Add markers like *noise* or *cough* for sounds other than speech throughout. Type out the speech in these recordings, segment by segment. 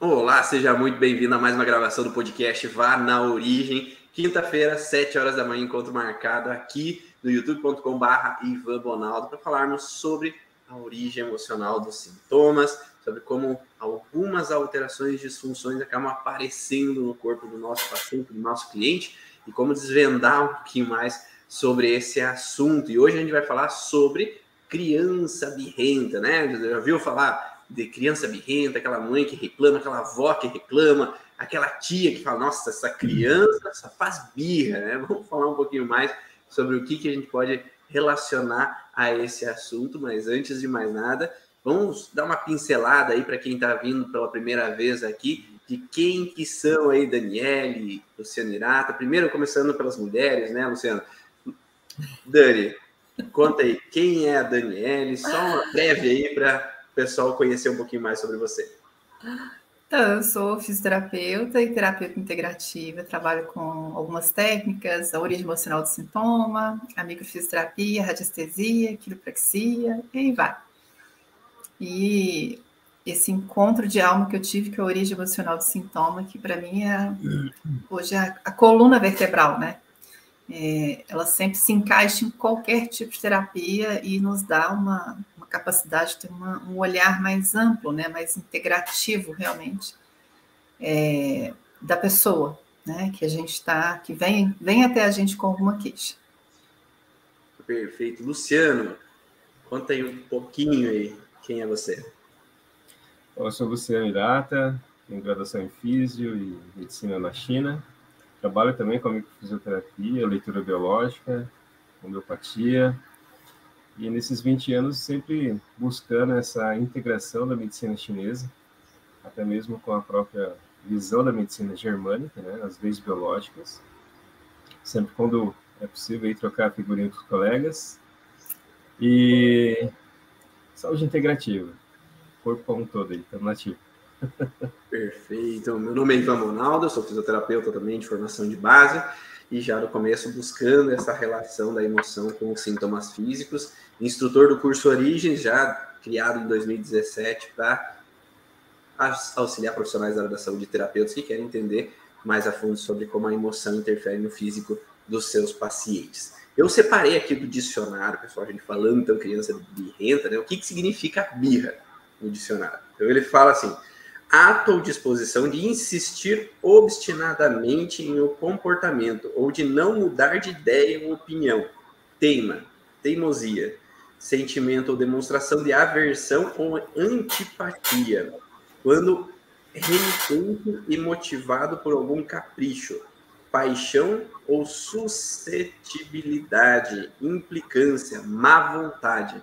Olá, seja muito bem-vindo a mais uma gravação do podcast Vá na Origem. Quinta-feira, 7 horas da manhã, encontro marcado aqui no youtube.com/barra Ivan Bonaldo para falarmos sobre a origem emocional dos sintomas, sobre como algumas alterações, disfunções acabam aparecendo no corpo do nosso paciente, do nosso cliente, e como desvendar um pouquinho mais sobre esse assunto. E hoje a gente vai falar sobre criança birrenta, né? Já viu falar de criança birrenta, aquela mãe que reclama, aquela avó que reclama, aquela tia que fala, nossa, essa criança só faz birra, né? *laughs* Vamos falar um pouquinho mais sobre o que, que a gente pode relacionar a esse assunto, mas antes de mais nada, vamos dar uma pincelada aí para quem está vindo pela primeira vez aqui, de quem que são aí Daniele, Luciano Irata, primeiro começando pelas mulheres, né, Luciano? Dani, conta aí, quem é a Daniele? Só uma breve aí para pessoal conhecer um pouquinho mais sobre você. Então, eu sou fisioterapeuta e terapeuta integrativa, trabalho com algumas técnicas, a origem emocional do sintoma, a microfisioterapia, a radiestesia, quiropraxia, e aí vai. E esse encontro de alma que eu tive com a origem emocional do sintoma, que para mim é hoje é a, coluna vertebral, né? É, ela sempre se encaixa em qualquer tipo de terapia e nos dá uma, capacidade de ter uma, um olhar mais amplo, né, mais integrativo realmente é, da pessoa, né, que a gente está, que vem, vem até a gente com alguma queixa. Perfeito. Luciano, conta aí um pouquinho aí, quem é você? Eu sou Luciano Irata, tenho graduação em Físio e Medicina na China. Trabalho também com microfisioterapia, leitura biológica, homeopatia, e nesses 20 anos, sempre buscando essa integração da medicina chinesa, até mesmo com a própria visão da medicina germânica, né, as leis biológicas. Sempre quando é possível aí trocar figurinha com os colegas. E saúde integrativa. Corpo como um todo aí, estamos nativo. Perfeito. Meu nome é Ivan Monaldo, sou fisioterapeuta também de formação de base e já no começo buscando essa relação da emoção com os sintomas físicos. Instrutor do curso Origens, já criado em 2017 para auxiliar profissionais da área da saúde e terapeutas que querem entender mais a fundo sobre como a emoção interfere no físico dos seus pacientes. Eu separei aqui do dicionário, pessoal, a gente falando então criança birrenta, né? O que, que significa birra no dicionário? Então ele fala assim: ato disposição de insistir obstinadamente em um comportamento ou de não mudar de ideia ou opinião. Teima, teimosia, sentimento ou demonstração de aversão ou antipatia. Quando renitente e motivado por algum capricho, paixão ou suscetibilidade, implicância, má vontade.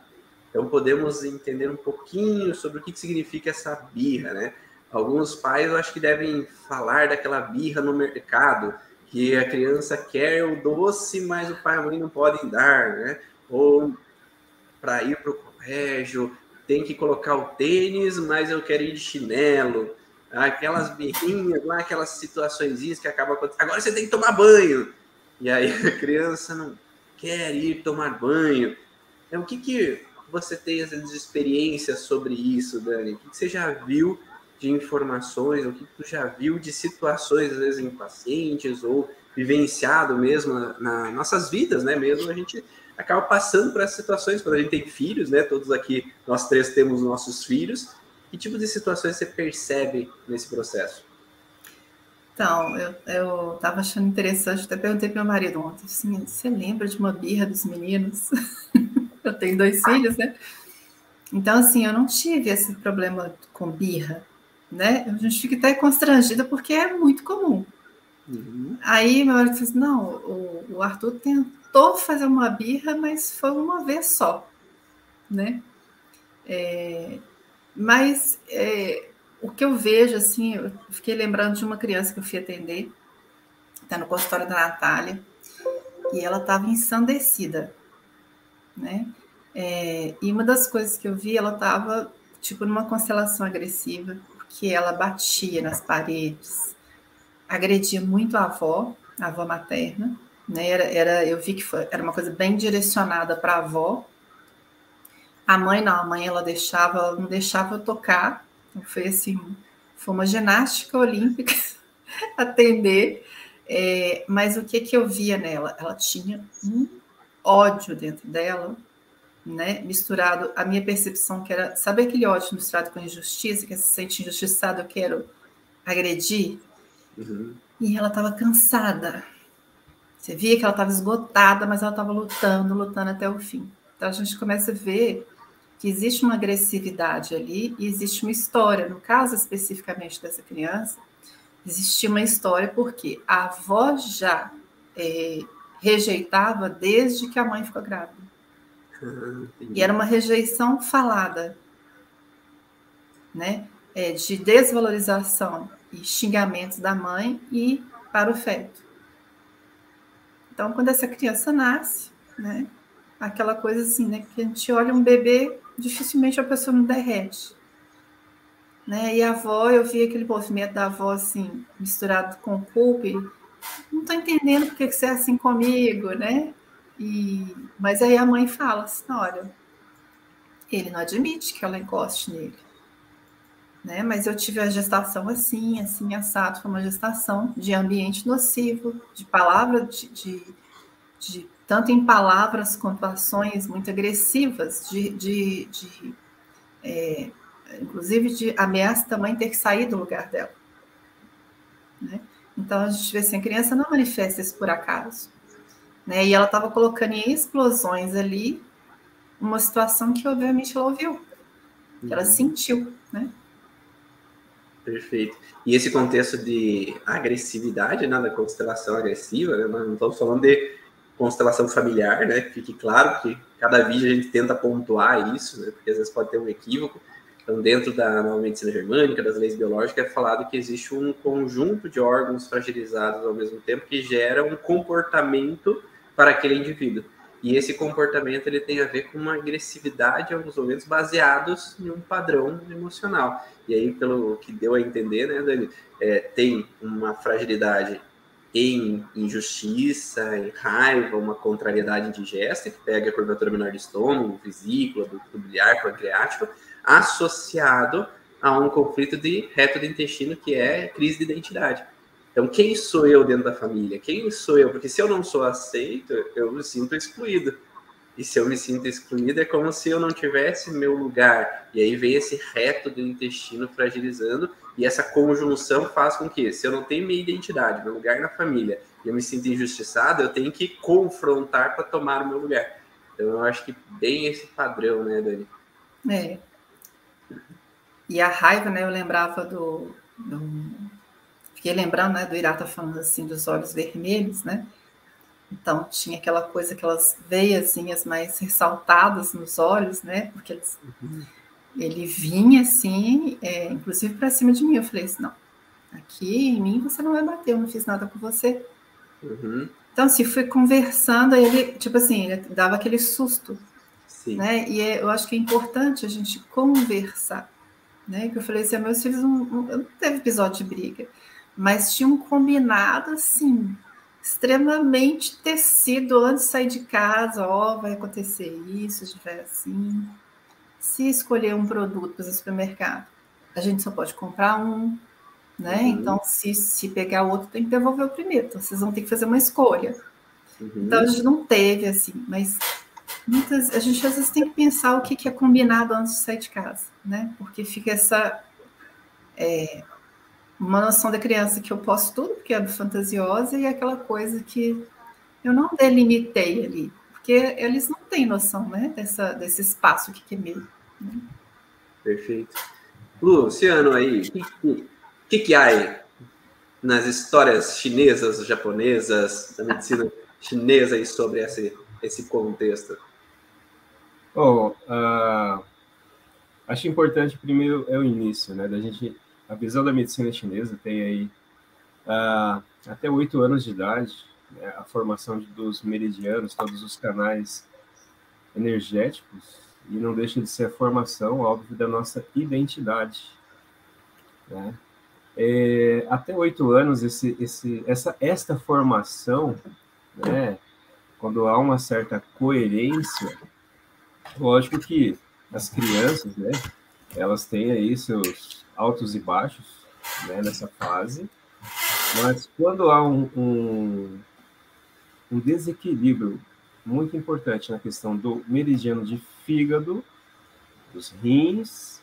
Então podemos entender um pouquinho sobre o que significa essa birra, né? Alguns pais eu acho que devem falar daquela birra no mercado, que a criança quer o doce, mas o pai e a mãe não podem dar, né? Ou para ir para o colégio, tem que colocar o tênis, mas eu quero ir de chinelo. Aquelas birrinhas lá, aquelas situações que acabam acontecendo. Agora você tem que tomar banho. E aí a criança não quer ir tomar banho. Então, o que, que você tem essas experiências sobre isso, Dani? O que, que você já viu de informações, o que tu já viu de situações, às vezes, em pacientes ou vivenciado mesmo nas na nossas vidas, né? Mesmo a gente acaba passando por essas situações quando a gente tem filhos, né? Todos aqui, nós três temos nossos filhos. Que tipo de situações você percebe nesse processo? Então, eu, eu tava achando interessante, até perguntei para meu marido ontem, assim, você lembra de uma birra dos meninos? *laughs* eu tenho dois filhos, né? Então, assim, eu não tive esse problema com birra, né? A gente fica até constrangida porque é muito comum. Uhum. Aí meu marido disse: não, o, o, Arthur tentou fazer uma birra, mas foi uma vez só, né? É, mas é, o que eu vejo, assim, eu fiquei lembrando de uma criança que eu fui atender, está no consultório da Natália, e ela estava ensandecida, né? É, e uma das coisas que eu vi, ela estava tipo numa constelação agressiva, que ela batia nas paredes, agredia muito a avó, a avó materna, né? Era, era eu vi que foi, era uma coisa bem direcionada para a avó. A mãe não, a mãe ela deixava, ela não deixava eu tocar. Então foi assim, foi uma ginástica olímpica *laughs* atender, é, mas o que, que eu via nela? Ela tinha um ódio dentro dela, né? Misturado a minha percepção que era, sabe aquele ódio misturado com injustiça, que se sente injustiçado, eu quero agredir? Uhum. E ela estava cansada. Você via que ela estava esgotada, mas ela estava lutando, lutando até o fim. Então a gente começa a ver que existe uma agressividade ali e existe uma história. No caso especificamente dessa criança, existia uma história porque a avó já é, rejeitava desde que a mãe ficou grávida. Ah, e era uma rejeição falada, né? É, de desvalorização e xingamentos da mãe e para o feto. Então, quando essa criança nasce, né? Aquela coisa assim, né? Que a gente olha um bebê dificilmente a pessoa não derrete. Né? E a avó, eu vi aquele movimento da avó assim, misturado com culpa, não estou entendendo por que você é assim comigo, né? E, mas aí a mãe fala assim, olha, ele não admite que ela encoste nele. Né? Mas eu tive a gestação assim, assim, assado, foi uma gestação de ambiente nocivo, de palavra, de, de, de tanto em palavras quanto ações muito agressivas, de, de, de é, inclusive de ameaça também ter que sair do lugar dela. Né? Então a gente vê assim, a criança não manifesta isso por acaso. Né? E ela estava colocando em explosões ali uma situação que obviamente ela ouviu, que ela uhum. sentiu, né? Perfeito. E esse contexto de agressividade, né, da constelação agressiva, né, não estamos falando de constelação familiar, né? Fique claro que cada vídeo a gente tenta pontuar isso, né? Porque às vezes pode ter um equívoco. Então, dentro da nova medicina germânica, das leis biológicas, é falado que existe um conjunto de órgãos fragilizados ao mesmo tempo que gera um comportamento para aquele indivíduo. E esse comportamento ele tem a ver com uma agressividade em alguns momentos baseados em um padrão emocional. E aí, pelo que deu a entender, né, Dani, é, tem uma fragilidade em injustiça, em raiva, uma contrariedade indigesta, que pega a curvatura menor do estômago, vesícula, do biliar, pancreático, associado a um conflito de reto do intestino, que é crise de identidade. Então, quem sou eu dentro da família? Quem sou eu? Porque se eu não sou aceito, eu me sinto excluído. E se eu me sinto excluído, é como se eu não tivesse meu lugar. E aí vem esse reto do intestino fragilizando, e essa conjunção faz com que, se eu não tenho minha identidade, meu lugar na família, e eu me sinto injustiçado, eu tenho que confrontar para tomar o meu lugar. Então, eu acho que bem esse padrão, né, Dani? É. E a raiva, né, eu lembrava do. do... Fiquei lembrando, né, do Irata falando assim dos olhos vermelhos, né? Então tinha aquela coisa, aquelas veiazinhas mais ressaltadas nos olhos, né? Porque eles, uhum. ele vinha assim, é, inclusive para cima de mim. Eu falei assim, não, aqui em mim você não vai bater, eu não fiz nada com você. Uhum. Então, assim, fui conversando, aí ele, tipo assim, ele dava aquele susto, Sim. né? E é, eu acho que é importante a gente conversar, né? Que eu falei assim, meus filhos não, não, não teve episódio de briga, mas tinha um combinado assim, extremamente tecido antes de sair de casa, ó, oh, vai acontecer isso, se tiver assim. Se escolher um produto para o supermercado, a gente só pode comprar um, né? Uhum. Então, se, se pegar outro, tem que devolver o primeiro. Então, vocês vão ter que fazer uma escolha. Uhum. Então, a gente não teve assim, mas muitas, a gente às vezes tem que pensar o que, que é combinado antes de sair de casa, né? Porque fica essa é, uma noção da criança que eu posso tudo, porque é fantasiosa, e aquela coisa que eu não delimitei ali, porque eles não têm noção né, dessa, desse espaço que é meu. Né? Perfeito. Luciano, aí, o que, que, há aí nas histórias chinesas, japonesas, da medicina chinesa aí sobre esse, esse contexto? Oh, uh, acho importante primeiro é o início, né, da gente a visão da medicina chinesa tem aí uh, até oito anos de idade, né, a formação dos meridianos, todos os canais energéticos, e não deixa de ser a formação, óbvio, da nossa identidade. Né? É, até oito anos, esse, esse, essa, esta formação, né, quando há uma certa coerência, lógico que as crianças, né, elas têm aí seus altos e baixos, né, nessa fase, mas quando há um, um, um desequilíbrio muito importante na questão do meridiano de fígado, dos rins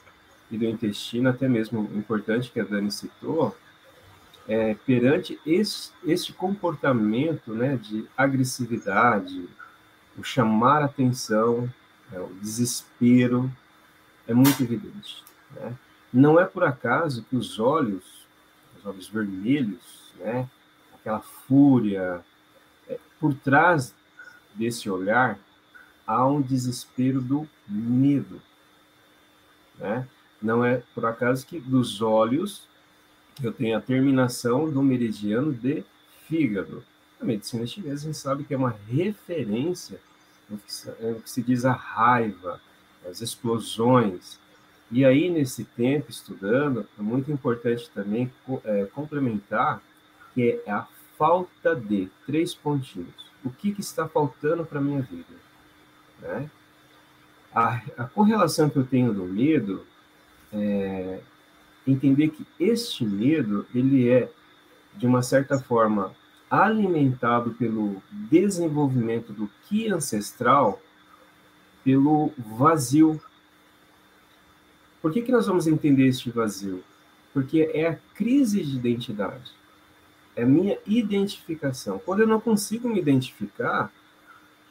e do intestino, até mesmo importante que a Dani citou, é, perante este, este comportamento né, de agressividade, o chamar atenção, é, o desespero, é muito evidente. Né? Não é por acaso que os olhos, os olhos vermelhos, né, aquela fúria, é, por trás desse olhar há um desespero do medo. Né? Não é por acaso que dos olhos eu tenho a terminação do meridiano de fígado. A medicina chinesa a gente sabe que é uma referência no que, se, diz a raiva, as explosões. E aí, nesse tempo, estudando, é muito importante também é, complementar que é a falta de três pontinhos. O que, que está faltando para a minha vida? Né? A, a, correlação que eu tenho do medo é entender que este medo ele é de uma certa forma alimentado pelo desenvolvimento do que ancestral pelo vazio. Por que, que nós vamos entender este vazio? Porque é a crise de identidade, é a minha identificação. Quando eu não consigo me identificar,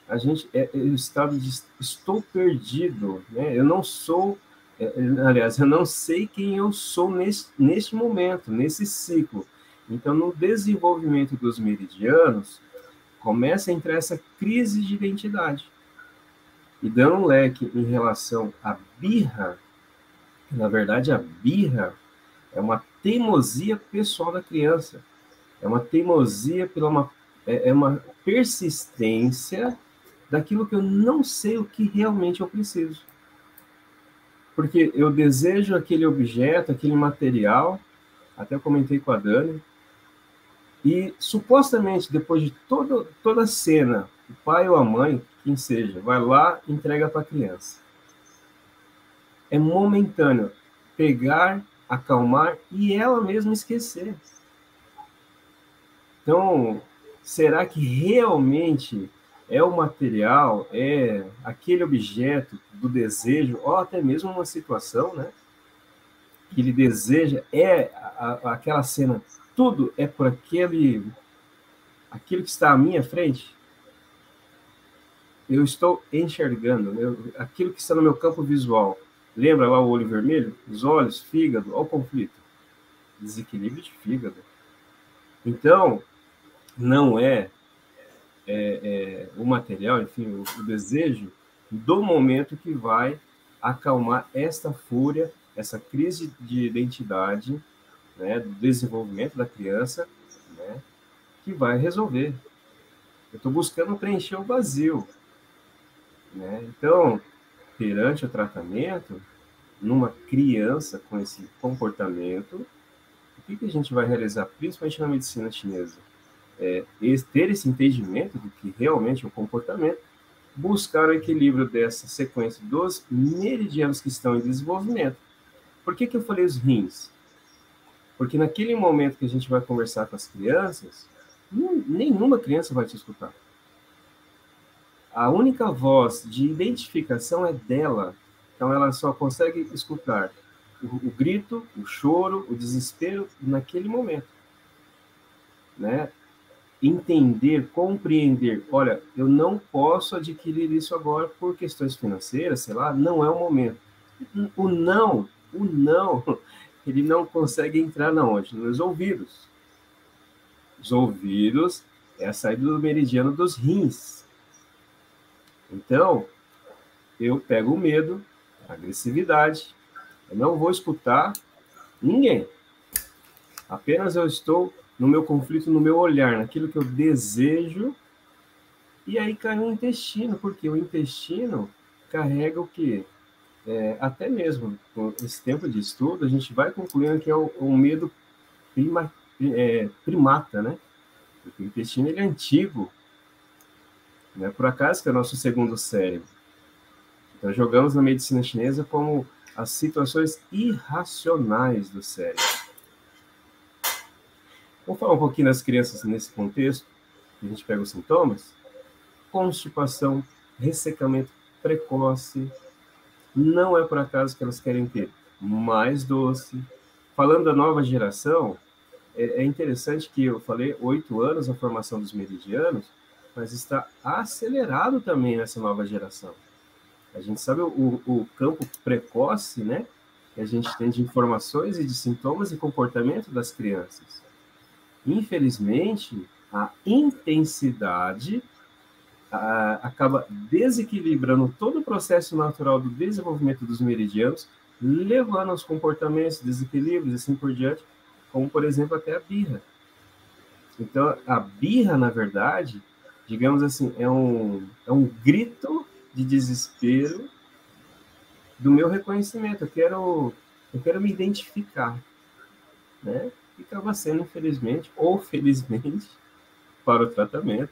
a gente é, é o estado de estou perdido, né? Eu não sou, é, aliás, eu não sei quem eu sou neste, neste momento, nesse ciclo. Então, no desenvolvimento dos meridianos, começa a entrar essa crise de identidade e dando um leque em relação à birra, na verdade a birra é uma teimosia pessoal da criança, é uma teimosia pela uma, é, é uma persistência daquilo que eu não sei o que realmente eu preciso. Porque eu desejo aquele objeto, aquele material, até comentei com a Dani, e supostamente depois de todo, toda a cena, o pai ou a mãe quem seja, vai lá entrega para a criança. É momentâneo. Pegar, acalmar e ela mesma esquecer. Então, será que realmente é o material, é aquele objeto do desejo, ou até mesmo uma situação, né? Que ele deseja, é a, a, aquela cena, tudo é por aquele, aquilo que está à minha frente? eu estou enxergando eu, aquilo que está no meu campo visual. Lembra lá o olho vermelho? Os olhos, fígado, olha o conflito. Desequilíbrio de fígado. Então, não é, é, é o material, enfim, o, o desejo do momento que vai acalmar esta fúria, essa crise de identidade, né, do desenvolvimento da criança, né, que vai resolver. Eu estou buscando preencher o vazio. Né? Então, perante o tratamento, numa criança com esse comportamento, o que, que a gente vai realizar, principalmente na medicina chinesa? É ter esse entendimento do que realmente é o comportamento, buscar o equilíbrio dessa sequência dos meridianos que estão em desenvolvimento. Por que, que eu falei os rins? Porque naquele momento que a gente vai conversar com as crianças, nenhuma criança vai te escutar a única voz de identificação é dela. Então ela só consegue escutar o, o, grito, o choro, o desespero naquele momento, né? Entender, compreender. Olha, eu não posso adquirir isso agora por questões financeiras, sei lá, não é o momento. O não, o não, *laughs* ele não consegue entrar na onde? Nos ouvidos. Os ouvidos é a saída do meridiano dos rins então, eu pego o medo, a agressividade, eu não vou escutar ninguém. Apenas eu estou no meu conflito, no meu olhar, naquilo que eu desejo, e aí cai o intestino, porque o intestino carrega o que? É, até mesmo com esse tempo de estudo, a gente vai concluindo que é o, o medo prima, é, primata, né? Porque o intestino ele é antigo, né? Por acaso que é o nosso segundo cérebro. Então, jogamos na medicina chinesa como as situações irracionais do cérebro. Vamos falar um pouquinho das crianças nesse contexto. A gente pega os sintomas: constipação, ressecamento precoce. Não é por acaso que elas querem ter mais doce. Falando da nova geração, é, é interessante que eu falei oito anos a formação dos meridianos, mas está acelerado também nessa nova geração. A gente sabe o, o campo precoce, né? Que a gente tem de informações e de sintomas e comportamento das crianças. Infelizmente, a intensidade a, acaba desequilibrando todo o processo natural do desenvolvimento dos meridianos, levando aos comportamentos, desequilíbrios e assim por diante, como por exemplo até a birra. Então, a birra, na verdade, digamos assim, é um, é um grito de desespero do meu reconhecimento. Eu quero, eu quero me identificar, né? E acaba sendo, infelizmente ou felizmente, *laughs* para o tratamento,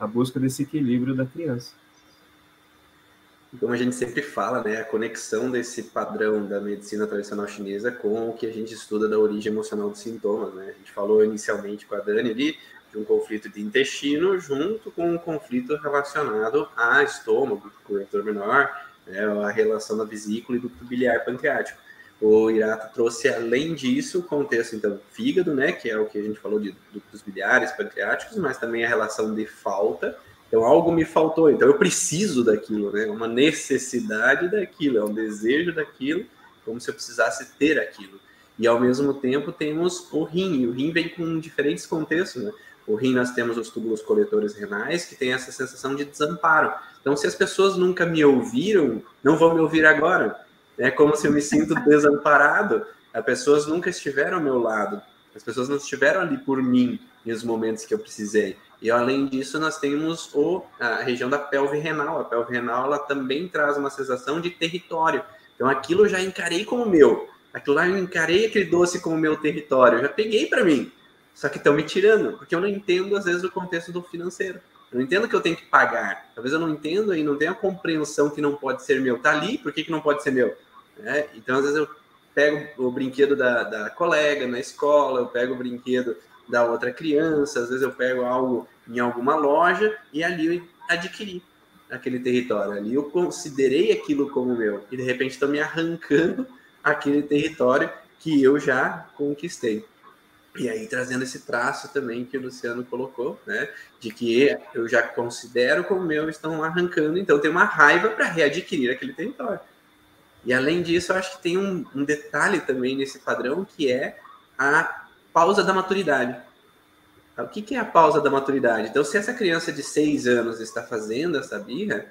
a busca desse equilíbrio da criança. Como a gente sempre fala, né, a conexão desse padrão da medicina tradicional chinesa com o que a gente estuda da origem emocional dos sintomas, né? A gente falou inicialmente com a Dani ali de um conflito de intestino junto com um conflito relacionado a estômago, cobertor menor, né, a relação da vesícula e do biliar pancreático. O Irato trouxe, além disso, o contexto, então, fígado, né, que é o que a gente falou de ductos biliares, pancreáticos, mas também a relação de falta. Então, algo me faltou, então eu preciso daquilo, né, uma necessidade daquilo, é um desejo daquilo, como se eu precisasse ter aquilo. E, ao mesmo tempo, temos o rim, e o rim vem com diferentes contextos, né? O rim, nós temos os túbulos coletores renais, que tem essa sensação de desamparo. Então, se as pessoas nunca me ouviram, não vão me ouvir agora. É como se eu me sinto desamparado. As pessoas nunca estiveram ao meu lado. As pessoas não estiveram ali por mim nos momentos que eu precisei. E além disso, nós temos o, a região da pelve renal. A pelve renal ela também traz uma sensação de território. Então aquilo eu já encarei como meu. Aquilo lá eu encarei aquele doce como meu território. Eu já peguei para mim. Só que estão me tirando, porque eu não entendo, às vezes, o contexto do financeiro. Eu não entendo que eu tenho que pagar. Talvez eu não entenda e não tenha a compreensão que não pode ser meu. Tá ali, por que, que não pode ser meu? É, então, às vezes, eu pego o brinquedo da, da colega na escola, eu pego o brinquedo da outra criança, às vezes eu pego algo em alguma loja e ali eu adquiri aquele território. Ali eu considerei aquilo como meu e de repente estão me arrancando *laughs* aquele território que eu já conquistei. E aí trazendo esse traço também que o Luciano colocou, né, de que eu já considero como meu, estão arrancando, então tem uma raiva para readquirir aquele território. E além disso, eu acho que tem um, um, detalhe também nesse padrão que é a pausa da maturidade. O que, que é a pausa da maturidade? Então, se essa criança de seis anos está fazendo essa birra,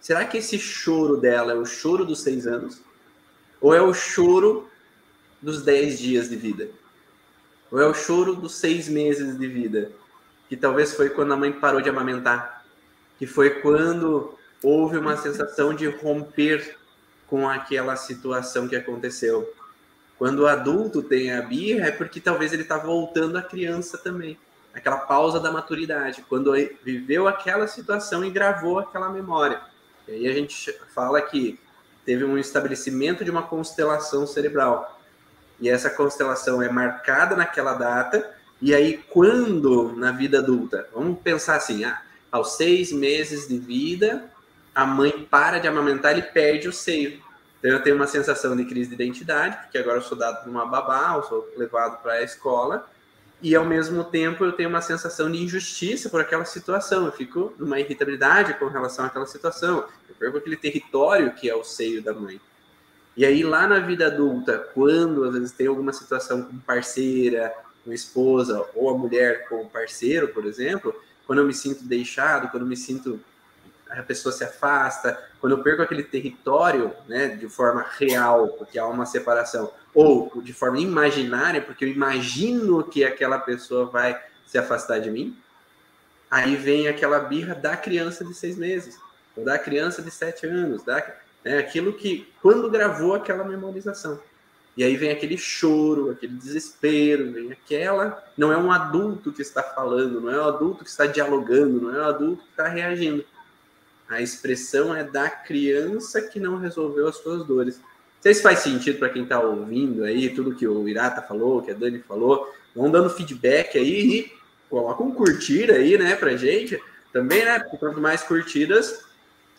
será que esse choro dela é o choro dos seis anos? Ou é o choro dos dez dias de vida? Ou é o choro dos seis meses de vida? Que talvez foi quando a mãe parou de amamentar. Que foi quando houve uma sensação de romper com aquela situação que aconteceu. Quando o adulto tem a birra, é porque talvez ele está voltando à criança também. Aquela pausa da maturidade, quando viveu aquela situação e gravou aquela memória. E aí a gente fala que teve um estabelecimento de uma constelação cerebral e essa constelação é marcada naquela data, e aí quando na vida adulta, vamos pensar assim, ah, aos seis meses de vida, a mãe para de amamentar e perde o seio. Então eu tenho uma sensação de crise de identidade, porque agora eu sou dado por uma babá, eu sou levado para a escola, e ao mesmo tempo eu tenho uma sensação de injustiça por aquela situação, eu fico numa irritabilidade com relação àquela situação, eu perco aquele território que é o seio da mãe. E aí, lá na vida adulta, quando às vezes tem alguma situação com parceira, com esposa, ou a mulher com o parceiro, por exemplo, quando eu me sinto deixado, quando eu me sinto. a pessoa se afasta, quando eu perco aquele território, né, de forma real, porque há uma separação, ou de forma imaginária, porque eu imagino que aquela pessoa vai se afastar de mim, aí vem aquela birra da criança de seis meses, ou da criança de sete anos, da é aquilo que, quando gravou aquela memorização. E aí vem aquele choro, aquele desespero, vem aquela. Não é um adulto que está falando, não é um adulto que está dialogando, não é um adulto que está reagindo. A expressão é da criança que não resolveu as suas dores. sei se faz sentido para quem está ouvindo aí, tudo que o Irata falou, que a Dani falou. Vão dando feedback aí e coloca um curtir aí, né, pra gente. Também, né? Porque quanto mais curtidas,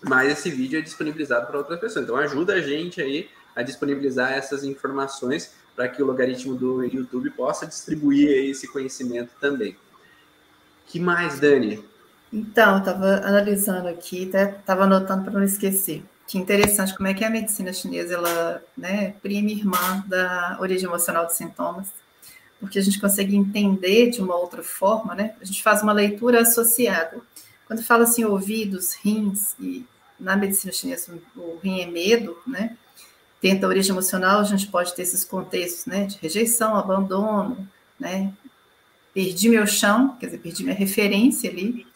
mais esse vídeo é disponibilizado para outras pessoas. Então ajuda a gente aí a disponibilizar essas informações para que o logaritmo do YouTube possa distribuir esse conhecimento também. Que mais, Dani? Então, estava analisando aqui, estava anotando para não esquecer. Que interessante como é que a medicina chinesa ela, né, prima irmã da origem emocional dos sintomas, porque a gente consegue entender de uma outra forma, né? A gente faz uma leitura associada. Quando fala assim ouvidos, rins e na medicina chinesa o rim é medo, né? Dentro da origem emocional, a gente pode ter esses contextos, né, de rejeição, abandono, né, perdi meu chão, quer dizer, perdi minha referência ali.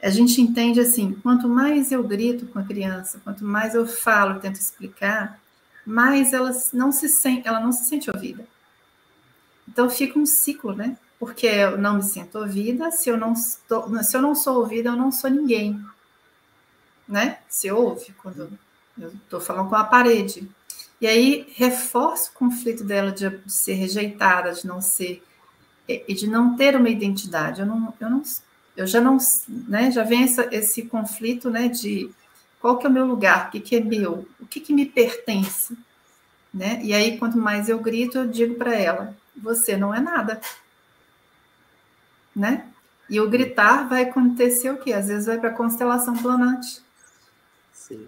A gente entende assim, quanto mais eu grito com a criança, quanto mais eu falo, tento explicar, mais ela não se sente, ela não se sente ouvida. Então fica um ciclo, né? Porque eu não me sinto ouvida, se eu não estou, se eu não sou ouvida, eu não sou ninguém. Né? Se ouve quando eu estou falando com a parede. E aí reforça o conflito dela de, de ser rejeitada, de não ser e de não ter uma identidade. Eu não, eu não, eu já não, né? Já vem essa, esse conflito, né? De qual que é o meu lugar, o que, que é meu, o que, que me pertence, né? E aí quanto mais eu grito, eu digo para ela: você não é nada, né? E o gritar vai acontecer o quê? Às vezes vai para a constelação planante. Sim.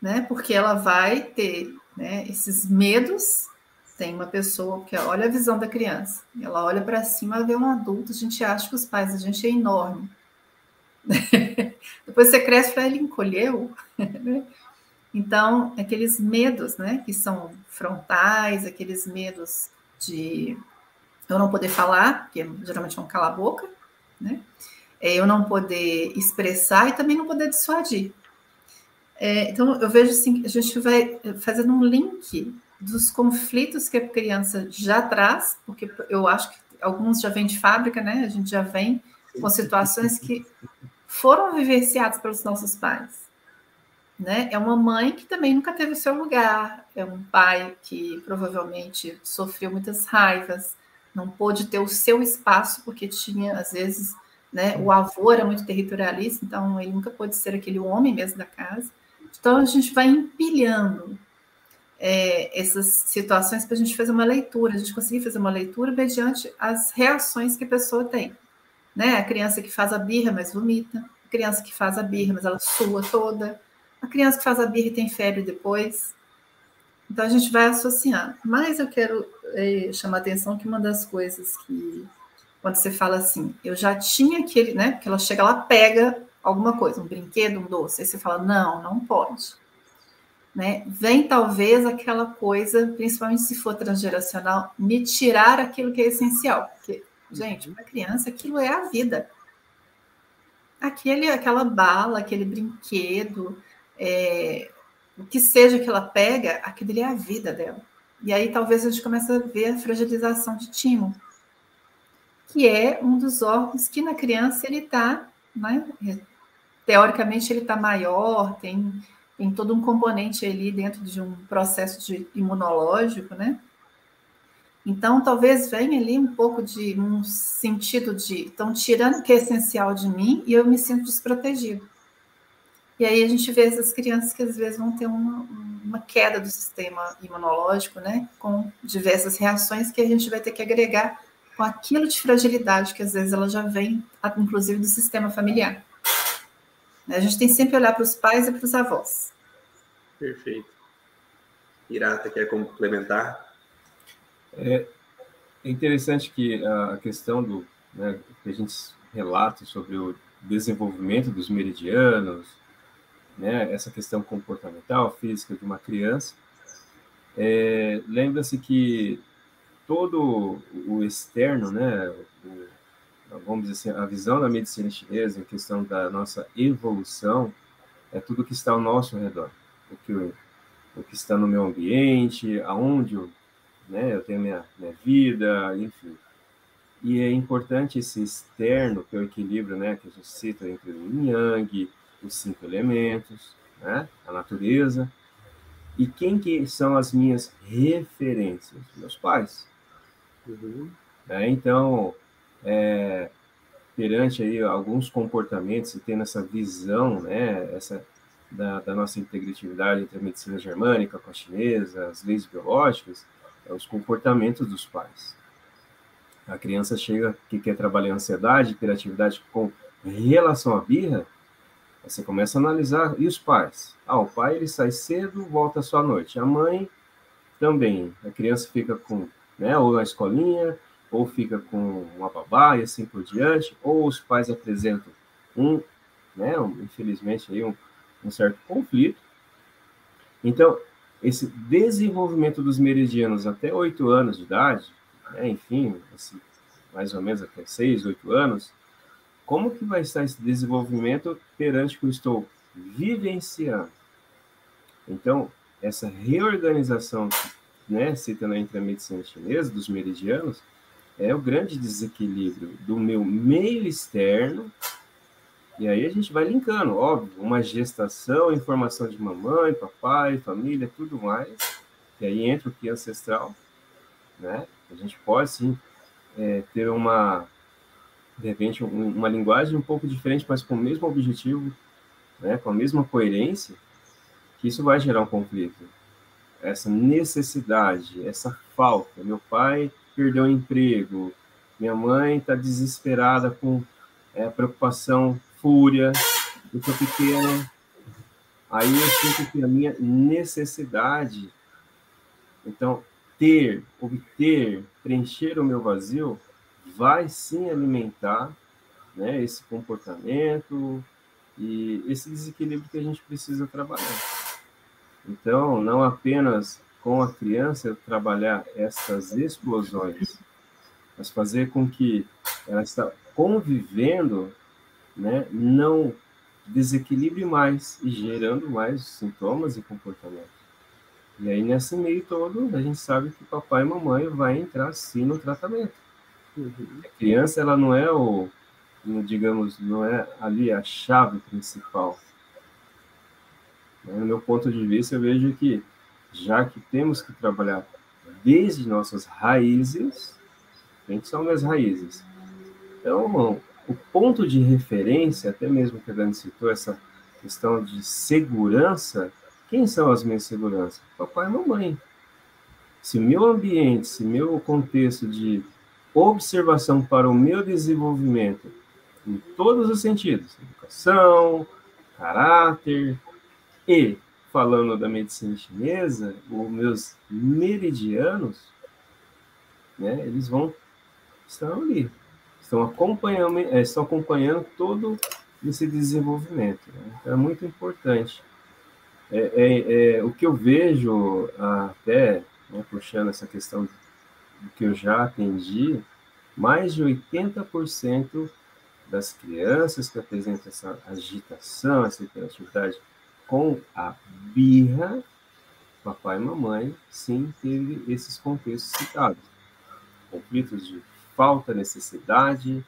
Né? Porque ela vai ter né, esses medos. Tem uma pessoa que olha a visão da criança, ela olha para cima, vê um adulto, a gente acha que os pais da gente é enorme. *laughs* Depois você cresce para ele encolheu. *laughs* Então, aqueles medos, né, que são frontais, aqueles medos de eu não poder falar, que geralmente é um cala-boca, né? É eu não poder expressar e também não poder dissuadir. É, então, eu vejo assim, a gente vai fazendo um link dos conflitos que a criança já traz, porque eu acho que alguns já vêm de fábrica, né? A gente já vem com situações que foram vivenciadas pelos nossos pais. Né? É uma mãe que também nunca teve o seu lugar, é um pai que provavelmente sofreu muitas raivas, não pôde ter o seu espaço porque tinha, às vezes, né, o avô era muito territorialista, então ele nunca pôde ser aquele homem mesmo da casa. Então a gente vai empilhando é, essas situações para a gente fazer uma leitura, a gente conseguir fazer uma leitura mediante as reações que a pessoa tem. Né? A criança que faz a birra, mas vomita, a criança que faz a birra, mas ela sua toda, a criança que faz a birra e tem febre depois. Então a gente vai associando. Mas eu quero é, chamar a atenção que uma das coisas que, quando você fala assim, eu já tinha aquele, né? Porque ela chega lá, pega alguma coisa, um brinquedo, um doce, aí você fala, não, não pode. Né? Vem talvez aquela coisa, principalmente se for transgeracional, me tirar aquilo que é essencial. Porque, gente, para criança aquilo é a vida. Aquele, aquela bala, aquele brinquedo, é, o que seja que ela pega, aquilo ali é a vida dela. E aí talvez a gente comece a ver a fragilização de timo, que é um dos órgãos que na criança ele está, né, teoricamente ele está maior, tem, tem todo um componente ali dentro de um processo de imunológico, né? Então, talvez venha ali um pouco de um sentido de estão tirando o que é essencial de mim e eu me sinto desprotegido. E aí a gente vê essas crianças que às vezes vão ter uma, uma queda do sistema imunológico, né? Com diversas reações que a gente vai ter que agregar com aquilo de fragilidade que às vezes ela já vem, inclusive do sistema familiar. A gente tem sempre que olhar para os pais e para os avós. Perfeito. Irata, quer complementar? É, é interessante que a questão do né, que a gente relata sobre o desenvolvimento dos meridianos, né, essa questão comportamental, física de uma criança, é, lembra-se que todo o externo, né, o, vamos dizer assim, a visão da medicina chinesa em questão da nossa evolução é tudo que está ao nosso redor, o que, o que está no meu ambiente, aonde eu, né, eu tenho minha, minha vida, enfim. E é importante esse externo, que é o equilíbrio né, que a gente cita entre o yin yang, os cinco elementos, né, a natureza, E quem que são as minhas referências? Meus pais. Uhum. É, então, é, perante aí alguns comportamentos e tendo essa visão, né, essa da, da, nossa integratividade entre a medicina germânica com a chinesa, as leis biológicas, é os comportamentos dos pais. A criança chega que quer trabalhar ansiedade, hiperatividade com relação à birra, você começa a analisar, e os pais? Ah, o pai ele sai cedo, volta só à noite. A mãe também. A criança fica com, né, ou na escolinha, ou fica com uma babá e assim por diante, ou os pais apresentam um, né, um, infelizmente aí um, um certo conflito. Então, esse desenvolvimento dos meridianos até oito anos de idade, né, enfim, esse, mais ou menos até seis, oito anos, como que vai estar esse desenvolvimento perante o que eu estou vivenciando? Então, essa reorganização, né, citando entre a medicina chinesa, dos meridianos, é o grande desequilíbrio do meu meio externo, e aí a gente vai linkando, óbvio, uma gestação, informação de mamãe, papai, família, tudo mais, e aí entra o que é ancestral, né? A gente pode, sim, é, ter uma, de repente, uma linguagem um pouco diferente, mas com o mesmo objetivo, né? com a mesma coerência, que isso vai gerar um conflito. Essa necessidade, essa falta. Meu pai perdeu o emprego, minha mãe está desesperada com é, preocupação, fúria, eu estou pequeno. Aí eu sinto que a minha necessidade, então, ter, obter, preencher o meu vazio, vai sim alimentar né, esse comportamento e esse desequilíbrio que a gente precisa trabalhar. Então, não apenas com a criança trabalhar essas explosões, mas fazer com que ela está convivendo, né, não desequilibre mais e gerando mais sintomas e comportamentos. E aí, nesse meio todo, a gente sabe que papai e mamãe vai entrar sim no tratamento. Uhum. A criança, ela não é o, digamos, não é ali a chave principal. No meu ponto de vista, eu vejo que, já que temos que trabalhar desde nossas raízes, quem são minhas raízes? Então, o ponto de referência, até mesmo que a Dani citou, essa questão de segurança, quem são as minhas seguranças? Papai e mamãe. Se meu ambiente, se meu contexto de observação para o meu desenvolvimento, em todos os sentidos, educação, caráter, e falando da medicina chinesa, os meus meridianos, né, eles vão estão ali, estão acompanhando, é, estão acompanhando todo esse desenvolvimento. Né? Então, é muito importante. É, é, é, o que eu vejo, até né, puxando essa questão do que eu já atendi, mais de 80% das crianças que apresentam essa agitação, essa hiperatividade com a birra, papai e mamãe, sim, teve esses contextos citados. Conflitos de falta, necessidade,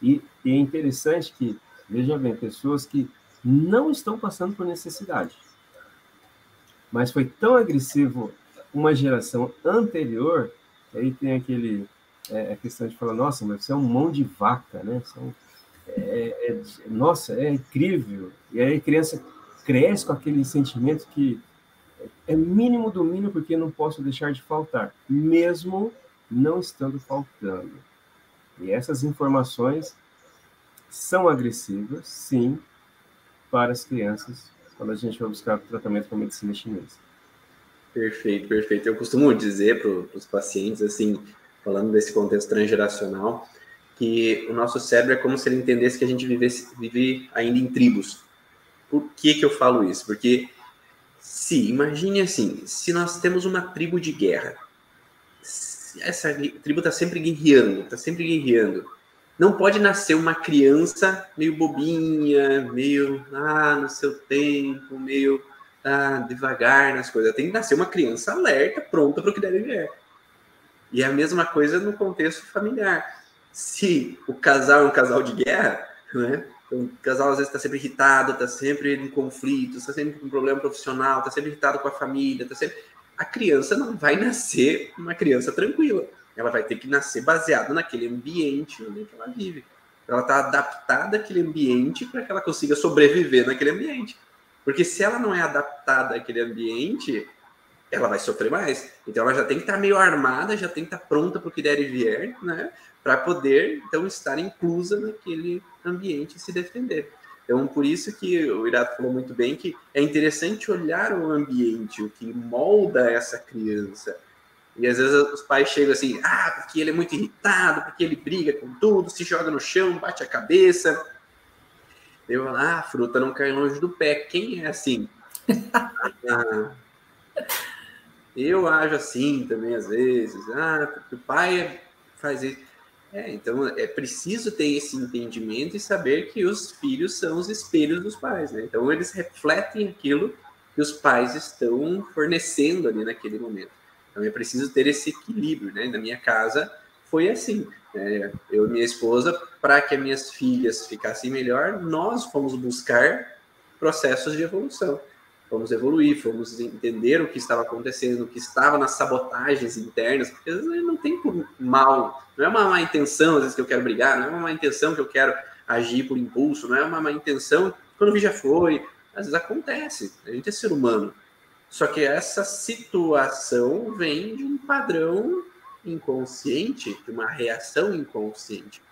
e, e é interessante que, veja bem, pessoas que não estão passando por necessidade, mas foi tão agressivo uma geração anterior, aí tem aquele é, a questão de falar, nossa, mas você é um mão de vaca, né? São, é, é, nossa, é incrível. E aí a criança cresce com aquele sentimento que é mínimo do mínimo porque não posso deixar de faltar, mesmo não estando faltando. E essas informações são agressivas, sim, para as crianças quando a gente vai buscar tratamento com a medicina chinesa. Perfeito, perfeito. Eu costumo dizer para os pacientes, assim, falando desse contexto transgeracional, que o nosso cérebro é como se ele entendesse que a gente vivesse, vive ainda em tribos. Por que, que eu falo isso? Porque se, imagine assim, se nós temos uma tribo de guerra, essa tribo está sempre guerreando, está sempre guerreando, não pode nascer uma criança meio bobinha, meio ah, no seu tempo, meio ah, devagar nas coisas. Tem que nascer uma criança alerta, pronta para o que deve vir. E é a mesma coisa no contexto familiar. Se o casal é um casal de guerra, né? Então, o casal às vezes está sempre irritado, está sempre em conflito, está sempre com um problema profissional, está sempre irritado com a família, está sempre. A criança não vai nascer uma criança tranquila. Ela vai ter que nascer baseada naquele ambiente onde ela vive. Ela está adaptada àquele ambiente para que ela consiga sobreviver naquele ambiente. Porque se ela não é adaptada àquele ambiente, ela vai sofrer mais. Então ela já tem que estar meio armada, já tem que estar pronta para o que der e vier, né? Para poder então estar inclusa naquele ambiente e se defender. Então por isso que o Irato falou muito bem que é interessante olhar o ambiente, o que molda essa criança. E às vezes os pais chegam assim, ah, porque ele é muito irritado, porque ele briga com tudo, se joga no chão, bate a cabeça. Eu falo, ah, a fruta não cai longe do pé. Quem é assim? *laughs* ah, eu ajo assim também, às vezes. Ah, porque o pai faz isso. É, então é preciso ter esse entendimento e saber que os filhos são os espelhos dos pais, né? Então eles refletem aquilo que os pais estão fornecendo ali naquele momento. Então é preciso ter esse equilíbrio, né? Na minha casa foi assim. Né? Eu e minha esposa, para que as minhas filhas ficassem melhor, nós fomos buscar processos de evolução fomos evoluir, fomos entender o que estava acontecendo, o que estava nas sabotagens internas, porque às vezes não tem por mal, não é uma má intenção, às vezes que eu quero brigar, não é uma má intenção que eu quero agir por impulso, não é uma má intenção, quando já foi, às vezes acontece, a gente é ser humano. Só que essa situação vem de um padrão inconsciente, de uma reação inconsciente.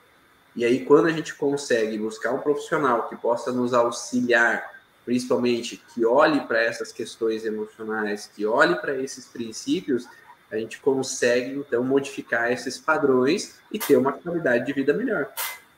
E aí, quando a gente consegue buscar um profissional que possa nos auxiliar principalmente, que olhe para essas questões emocionais, que olhe para esses princípios, a gente consegue, então, modificar esses padrões e ter uma qualidade de vida melhor.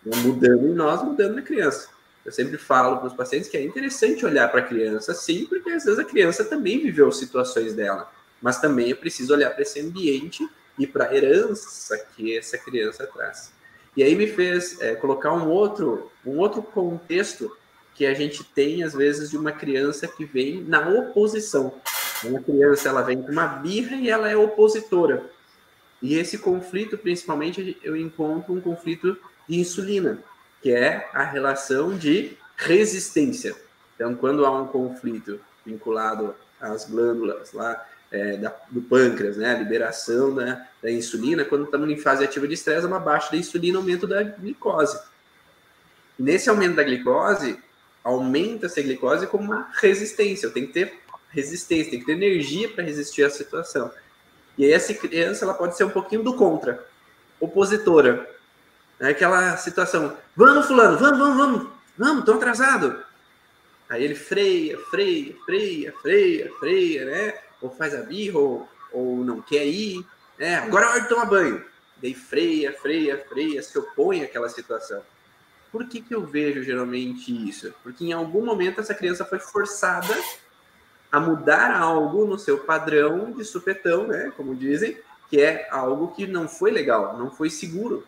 Né? Mudando em nós, mudando na criança. Eu sempre falo para os pacientes que é interessante olhar para a criança, sim, porque às vezes a criança também viveu situações dela, mas também é preciso olhar para esse ambiente e para a herança que essa criança traz. E aí me fez é, colocar um outro, um outro contexto que a gente tem, às vezes, de uma criança que vem na oposição. Uma criança ela vem com uma birra e ela é opositora. E esse conflito, principalmente, eu encontro um conflito de insulina, que é a relação de resistência. Então, quando há um conflito vinculado às glândulas lá é, da, do pâncreas, né, a liberação da, da insulina, quando estamos em fase ativa de estresse, uma baixa da insulina, aumento da glicose. Nesse aumento da glicose, aumenta essa glicose como uma resistência. Tenho que ter resistência, tem que ter energia para resistir à situação. E aí essa criança ela pode ser um pouquinho do contra, opositora. É aquela situação, vamos fulano, vamos, vamos, vamos, vamos, tô atrasado. Aí ele freia, freia, freia, freia, freia, né? Ou faz a birra, ou, ou não quer ir, né? Agora é hora de tomar banho. Daí freia, freia, freia, se opõe àquela situação. Por que, que eu vejo geralmente isso? Porque em algum momento essa criança foi forçada a mudar algo no seu padrão de supetão, né? Como dizem, que é algo que não foi legal, não foi seguro.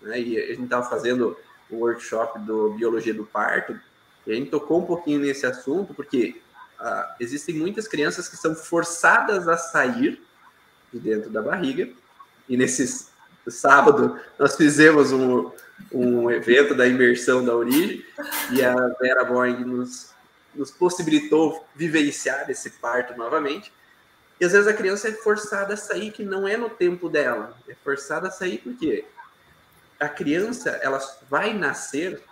Né? E a gente estava fazendo o workshop do Biologia do Parto, e a gente tocou um pouquinho nesse assunto, porque ah, existem muitas crianças que são forçadas a sair de dentro da barriga, e nesses sábado nós fizemos um, um evento da imersão da origem e a Vera Boing nos, nos possibilitou vivenciar esse parto novamente. E às vezes a criança é forçada a sair que não é no tempo dela, é forçada a sair porque a criança ela vai nascer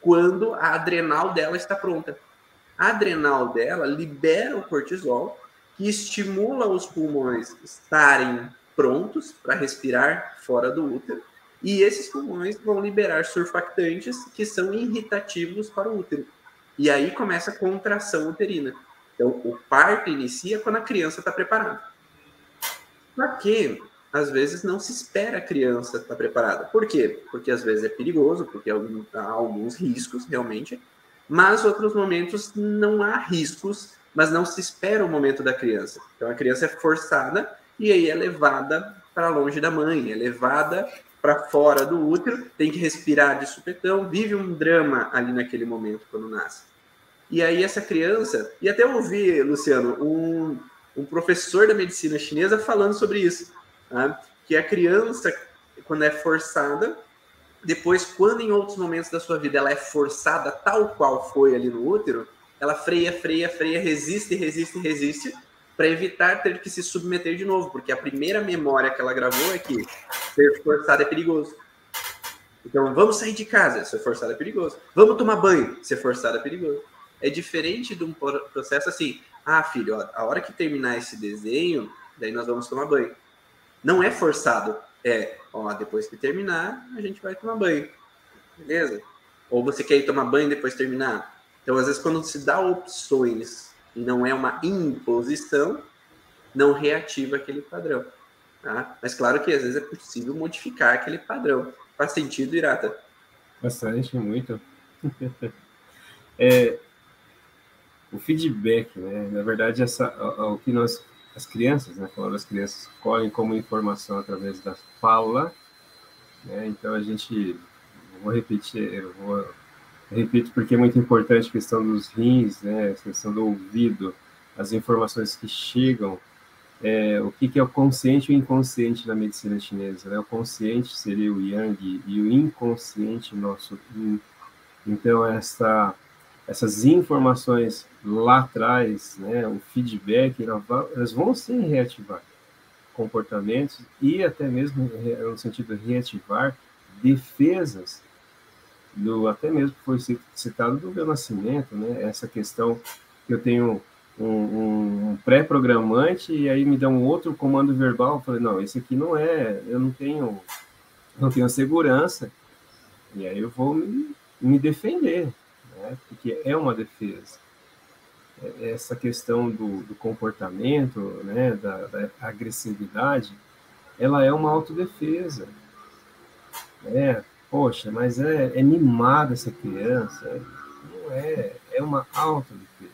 quando a adrenal dela está pronta. Adrenal dela libera o cortisol que estimula os pulmões estarem prontos para respirar fora do útero e esses pulmões vão liberar surfactantes que são irritativos para o útero. E aí começa a contração uterina. Então, o parto inicia quando a criança está preparada. Só que, às vezes, não se espera a criança estar tá preparada. Por quê? Porque às vezes é perigoso, porque há alguns riscos, realmente. Mas, outros momentos, não há riscos, mas não se espera o momento da criança. Então, a criança é forçada e aí é levada para longe da mãe, é levada para fora do útero, tem que respirar de supetão, vive um drama ali naquele momento quando nasce. E aí essa criança, e até ouvi, Luciano, um, um professor da medicina chinesa falando sobre isso, tá? que a criança, quando é forçada, depois, quando em outros momentos da sua vida ela é forçada tal qual foi ali no útero, ela freia, freia, freia, resiste, resiste, resiste, para evitar ter que se submeter de novo, porque a primeira memória que ela gravou é que ser forçada é perigoso. Então, vamos sair de casa, ser forçado é perigoso. Vamos tomar banho, ser forçado é perigoso. É diferente de um processo assim, ah, filho, a hora que terminar esse desenho, daí nós vamos tomar banho. Não é forçado, é, ó, depois que terminar, a gente vai tomar banho. Beleza? Ou você quer ir tomar banho depois de terminar? Então, às vezes, quando se dá opções e não é uma imposição, não reativa aquele padrão. Tá? Mas claro que às vezes é possível modificar aquele padrão. Faz sentido, Irata? Bastante, muito. *laughs* é, o feedback, né? Na verdade, essa, o que nós, as crianças, né? Falando as crianças, colhem como informação através da fala, né? Então a gente, vou repetir, eu vou repito porque é muito importante a questão dos rins, né? A questão do ouvido, as informações que chegam é, o que, que, é o consciente e o inconsciente na medicina chinesa. Né? O consciente seria o yang e o inconsciente nosso yin. Então, essa, essas informações lá atrás, né, o feedback, elas vão sim reativar comportamentos e até mesmo, no sentido de reativar defesas do até mesmo foi citado do meu nascimento, né? Essa questão que eu tenho um, um pré-programante e aí me dá um outro comando verbal. Eu falei, não, esse aqui não é, eu não tenho, não tenho segurança. E aí eu vou me, me defender, né? porque é uma defesa. É, essa questão do, do comportamento, né, da, da, agressividade, ela é uma autodefesa. É, poxa, mas é, é mimada essa criança. Não é, é uma autodefesa.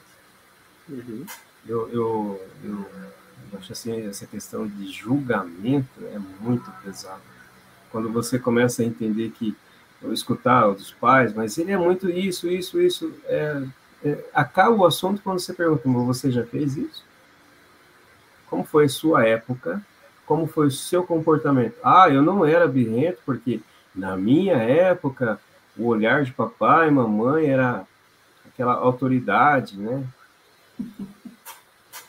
Uhum. Eu, eu, eu, acho assim, essa questão de julgamento é muito pesada. Quando você começa a entender que, eu escutar dos pais, mas ele é muito isso, isso, isso, é, é, acaba o assunto quando você pergunta, mas você já fez isso? Como foi a sua época? Como foi o seu comportamento? Ah, eu não era birrento, porque na minha época, o olhar de papai e mamãe era aquela autoridade, né?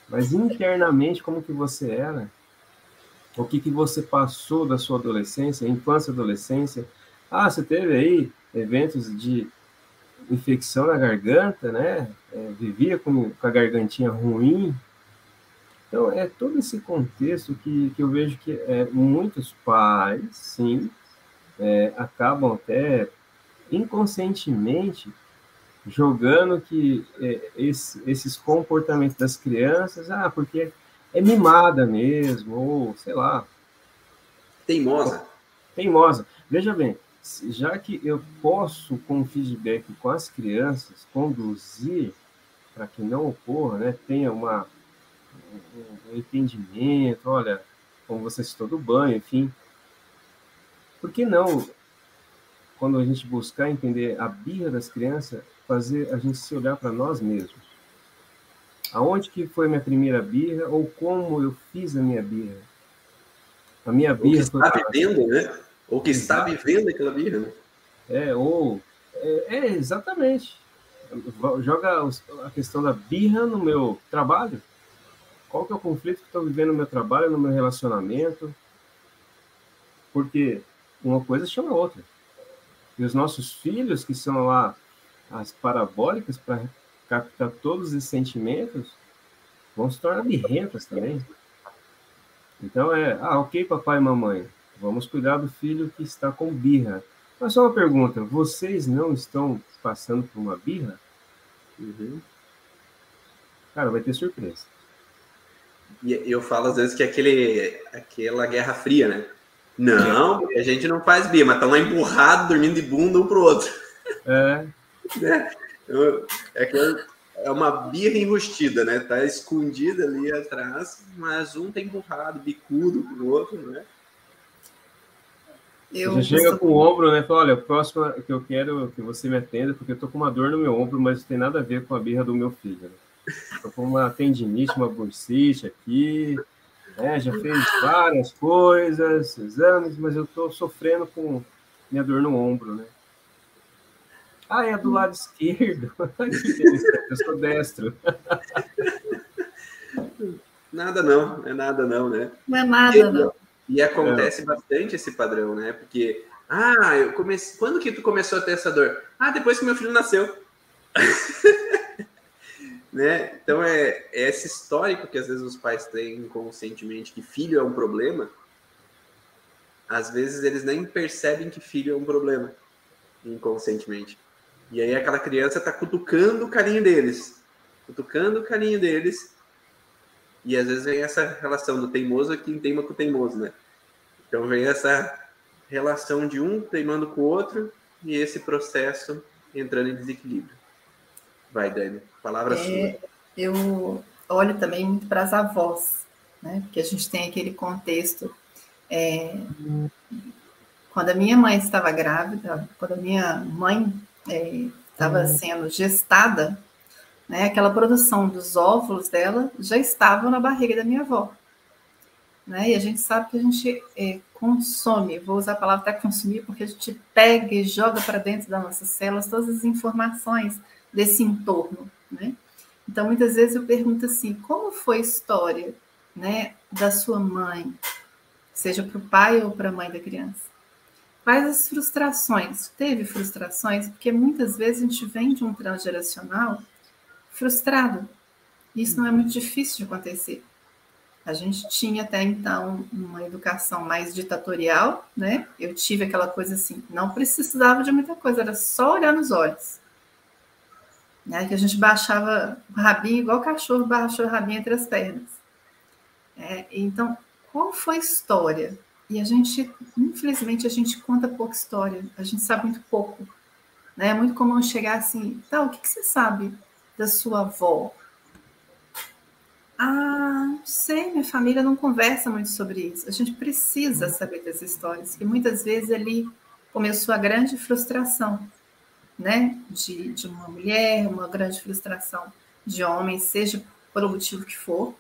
Mas internamente, como que você era? O que, que você passou da sua adolescência, infância, adolescência? Ah, você teve aí eventos de infecção na garganta, né? É, vivia com, com, a gargantinha ruim. Então, é todo esse contexto que, que eu vejo que é, muitos pais, sim, é, acabam até inconscientemente jogando que é, esse, esses comportamentos das crianças, ah, porque é mimada mesmo, ou sei lá. Teimosa. Teimosa. Veja bem, já que eu posso, com feedback com as crianças, conduzir para que não ocorra, né, tenha uma, um, entendimento, olha, como você citou do banho, enfim. Por que não, quando a gente buscar entender a birra das crianças, fazer a gente se olhar para nós mesmos. Aonde que foi minha primeira birra ou como eu fiz a minha birra? A minha birra ou que está vivendo, né? Ou que está vivendo aquela birra, né? É, ou é, é, exatamente. Joga a questão da birra no meu trabalho. Qual que é o conflito que estou vivendo no meu trabalho, no meu relacionamento? Porque uma coisa chama a outra. E os nossos filhos que são lá as parabólicas para captar todos esses sentimentos vão se tornar birrentas também. Então é, ah, ok, papai e mamãe, vamos cuidar do filho que está com birra. Mas só uma pergunta, vocês não estão passando por uma birra? Uhum. Cara, vai ter surpresa. E eu falo às vezes que é aquele, aquela guerra fria, né? Não, a gente não faz birra, mas estão lá empurrados, dormindo de bunda um pro outro. É, *laughs* né? É que é uma birra enrustida, né? Tá escondida ali atrás, mas um tá empurrado, bicudo pro outro, né? Eu você chega com o ombro, né? Fala, olha, o próximo que eu quero que você me atenda, porque eu tô com uma dor no meu ombro, mas não tem nada a ver com a birra do meu filho. Né? Tô com uma tendinite, uma bursite aqui, né? Já fez várias coisas, exames, mas eu tô sofrendo com minha dor no ombro, né? Ah, é do lado esquerdo. *laughs* Eu sou destro. Nada não, é nada não, né? Não é nada não. E acontece é. bastante esse padrão, né? Porque, ah, eu comecei. Quando que tu começou a ter essa dor? Ah, depois que meu filho nasceu. *laughs* né? Então é, é esse histórico que às vezes os pais têm inconscientemente que filho é um problema. Às vezes eles nem percebem que filho é um problema inconscientemente. E aí aquela criança tá cutucando o carinho deles, cutucando o carinho deles. E às vezes vem essa relação do teimoso que teima com o teimoso, né? Então vem essa relação de um teimando com o outro e esse processo entrando em desequilíbrio. Vai, Dani, palavra é, sua. Eu olho também muito para as avós, né? Porque a gente tem aquele contexto. É, quando a minha mãe estava grávida, quando a minha mãe estava é, uhum. sendo gestada, né, aquela produção dos óvulos dela já estava na barriga da minha avó. Né? E a gente sabe que a gente é, consome, vou usar a palavra até consumir, porque a gente pega e joga para dentro das nossas células todas as informações desse entorno. Né? Então, muitas vezes eu pergunto assim: como foi a história né, da sua mãe, seja para o pai ou para a mãe da criança? Quais as frustrações? Teve frustrações? Porque muitas vezes a gente vem de um transgeracional frustrado. Isso não é muito difícil de acontecer. A gente tinha até então uma educação mais ditatorial, né? Eu tive aquela coisa assim, não precisava de muita coisa, era só olhar nos olhos. Né? Que a gente baixava o rabinho igual o cachorro baixou o rabinho entre as pernas. É, então, qual foi a história e a gente, infelizmente, a gente conta pouca história, a gente sabe muito pouco. Né? É muito comum chegar assim, tá, o que, que você sabe da sua avó? Ah, não sei, minha família não conversa muito sobre isso. A gente precisa saber das histórias, que muitas vezes ali começou a grande frustração, né? De, de uma mulher, uma grande frustração de homem, seja por o motivo que for.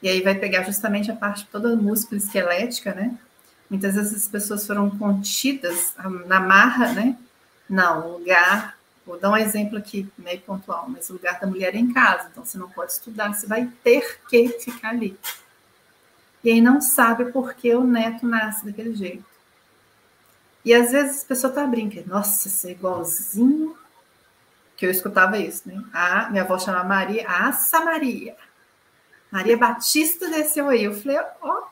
E aí vai pegar justamente a parte toda músculo esquelética, né? Muitas vezes as pessoas foram contidas na marra, né? Não, lugar, vou dar um exemplo aqui, meio pontual, mas o lugar da mulher é em casa, então você não pode estudar, você vai ter que ficar ali. E aí não sabe por que o neto nasce daquele jeito. E às vezes a pessoa tá brincando, nossa, você é igualzinho. Que eu escutava isso, né? A minha avó chama Maria, Assa Maria. Maria Batista desceu aí. Eu falei, ó,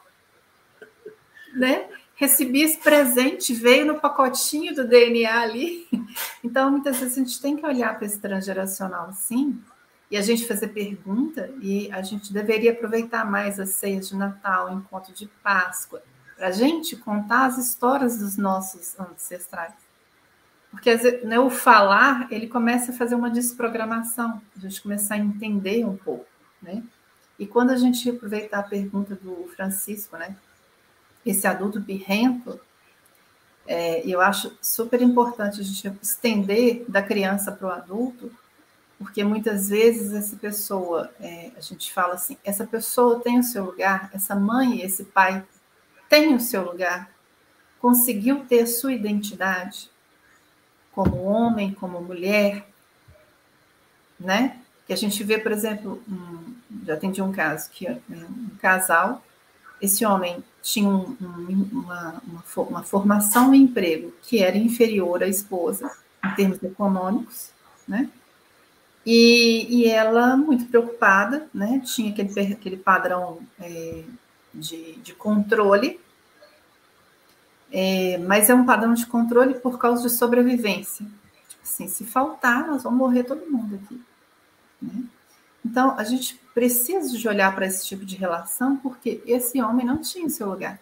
né? Recebi esse presente, veio no pacotinho do DNA ali. *laughs* Então, muitas vezes a gente tem que olhar para esse transgeracional, sim, e a gente fazer pergunta, e a gente deveria aproveitar mais as ceias de Natal, o encontro de Páscoa, para a gente contar as histórias dos nossos ancestrais. Porque né, o falar, ele começa a fazer uma desprogramação, a gente começar a entender um pouco, né? E quando a gente aproveitar a pergunta do Francisco, né? Esse adulto birrento, é, eu acho super importante a gente estender da criança para o adulto, porque muitas vezes essa pessoa, é, a gente fala assim, essa pessoa tem o seu lugar, essa mãe, esse pai tem o seu lugar, conseguiu ter sua identidade como homem, como mulher, né? Que a gente vê, por exemplo, um, já atendi um caso que um casal esse homem tinha um, um, uma, uma, uma, formação em emprego que era inferior à esposa, em termos econômicos, né? E, e ela, muito preocupada, né? Tinha aquele, aquele padrão é, de, de controle, é, mas é um padrão de controle por causa de sobrevivência. Tipo assim, se faltar, nós vamos morrer todo mundo aqui. Né? Então, a gente precisa de olhar para esse tipo de relação, porque esse homem não tinha seu lugar.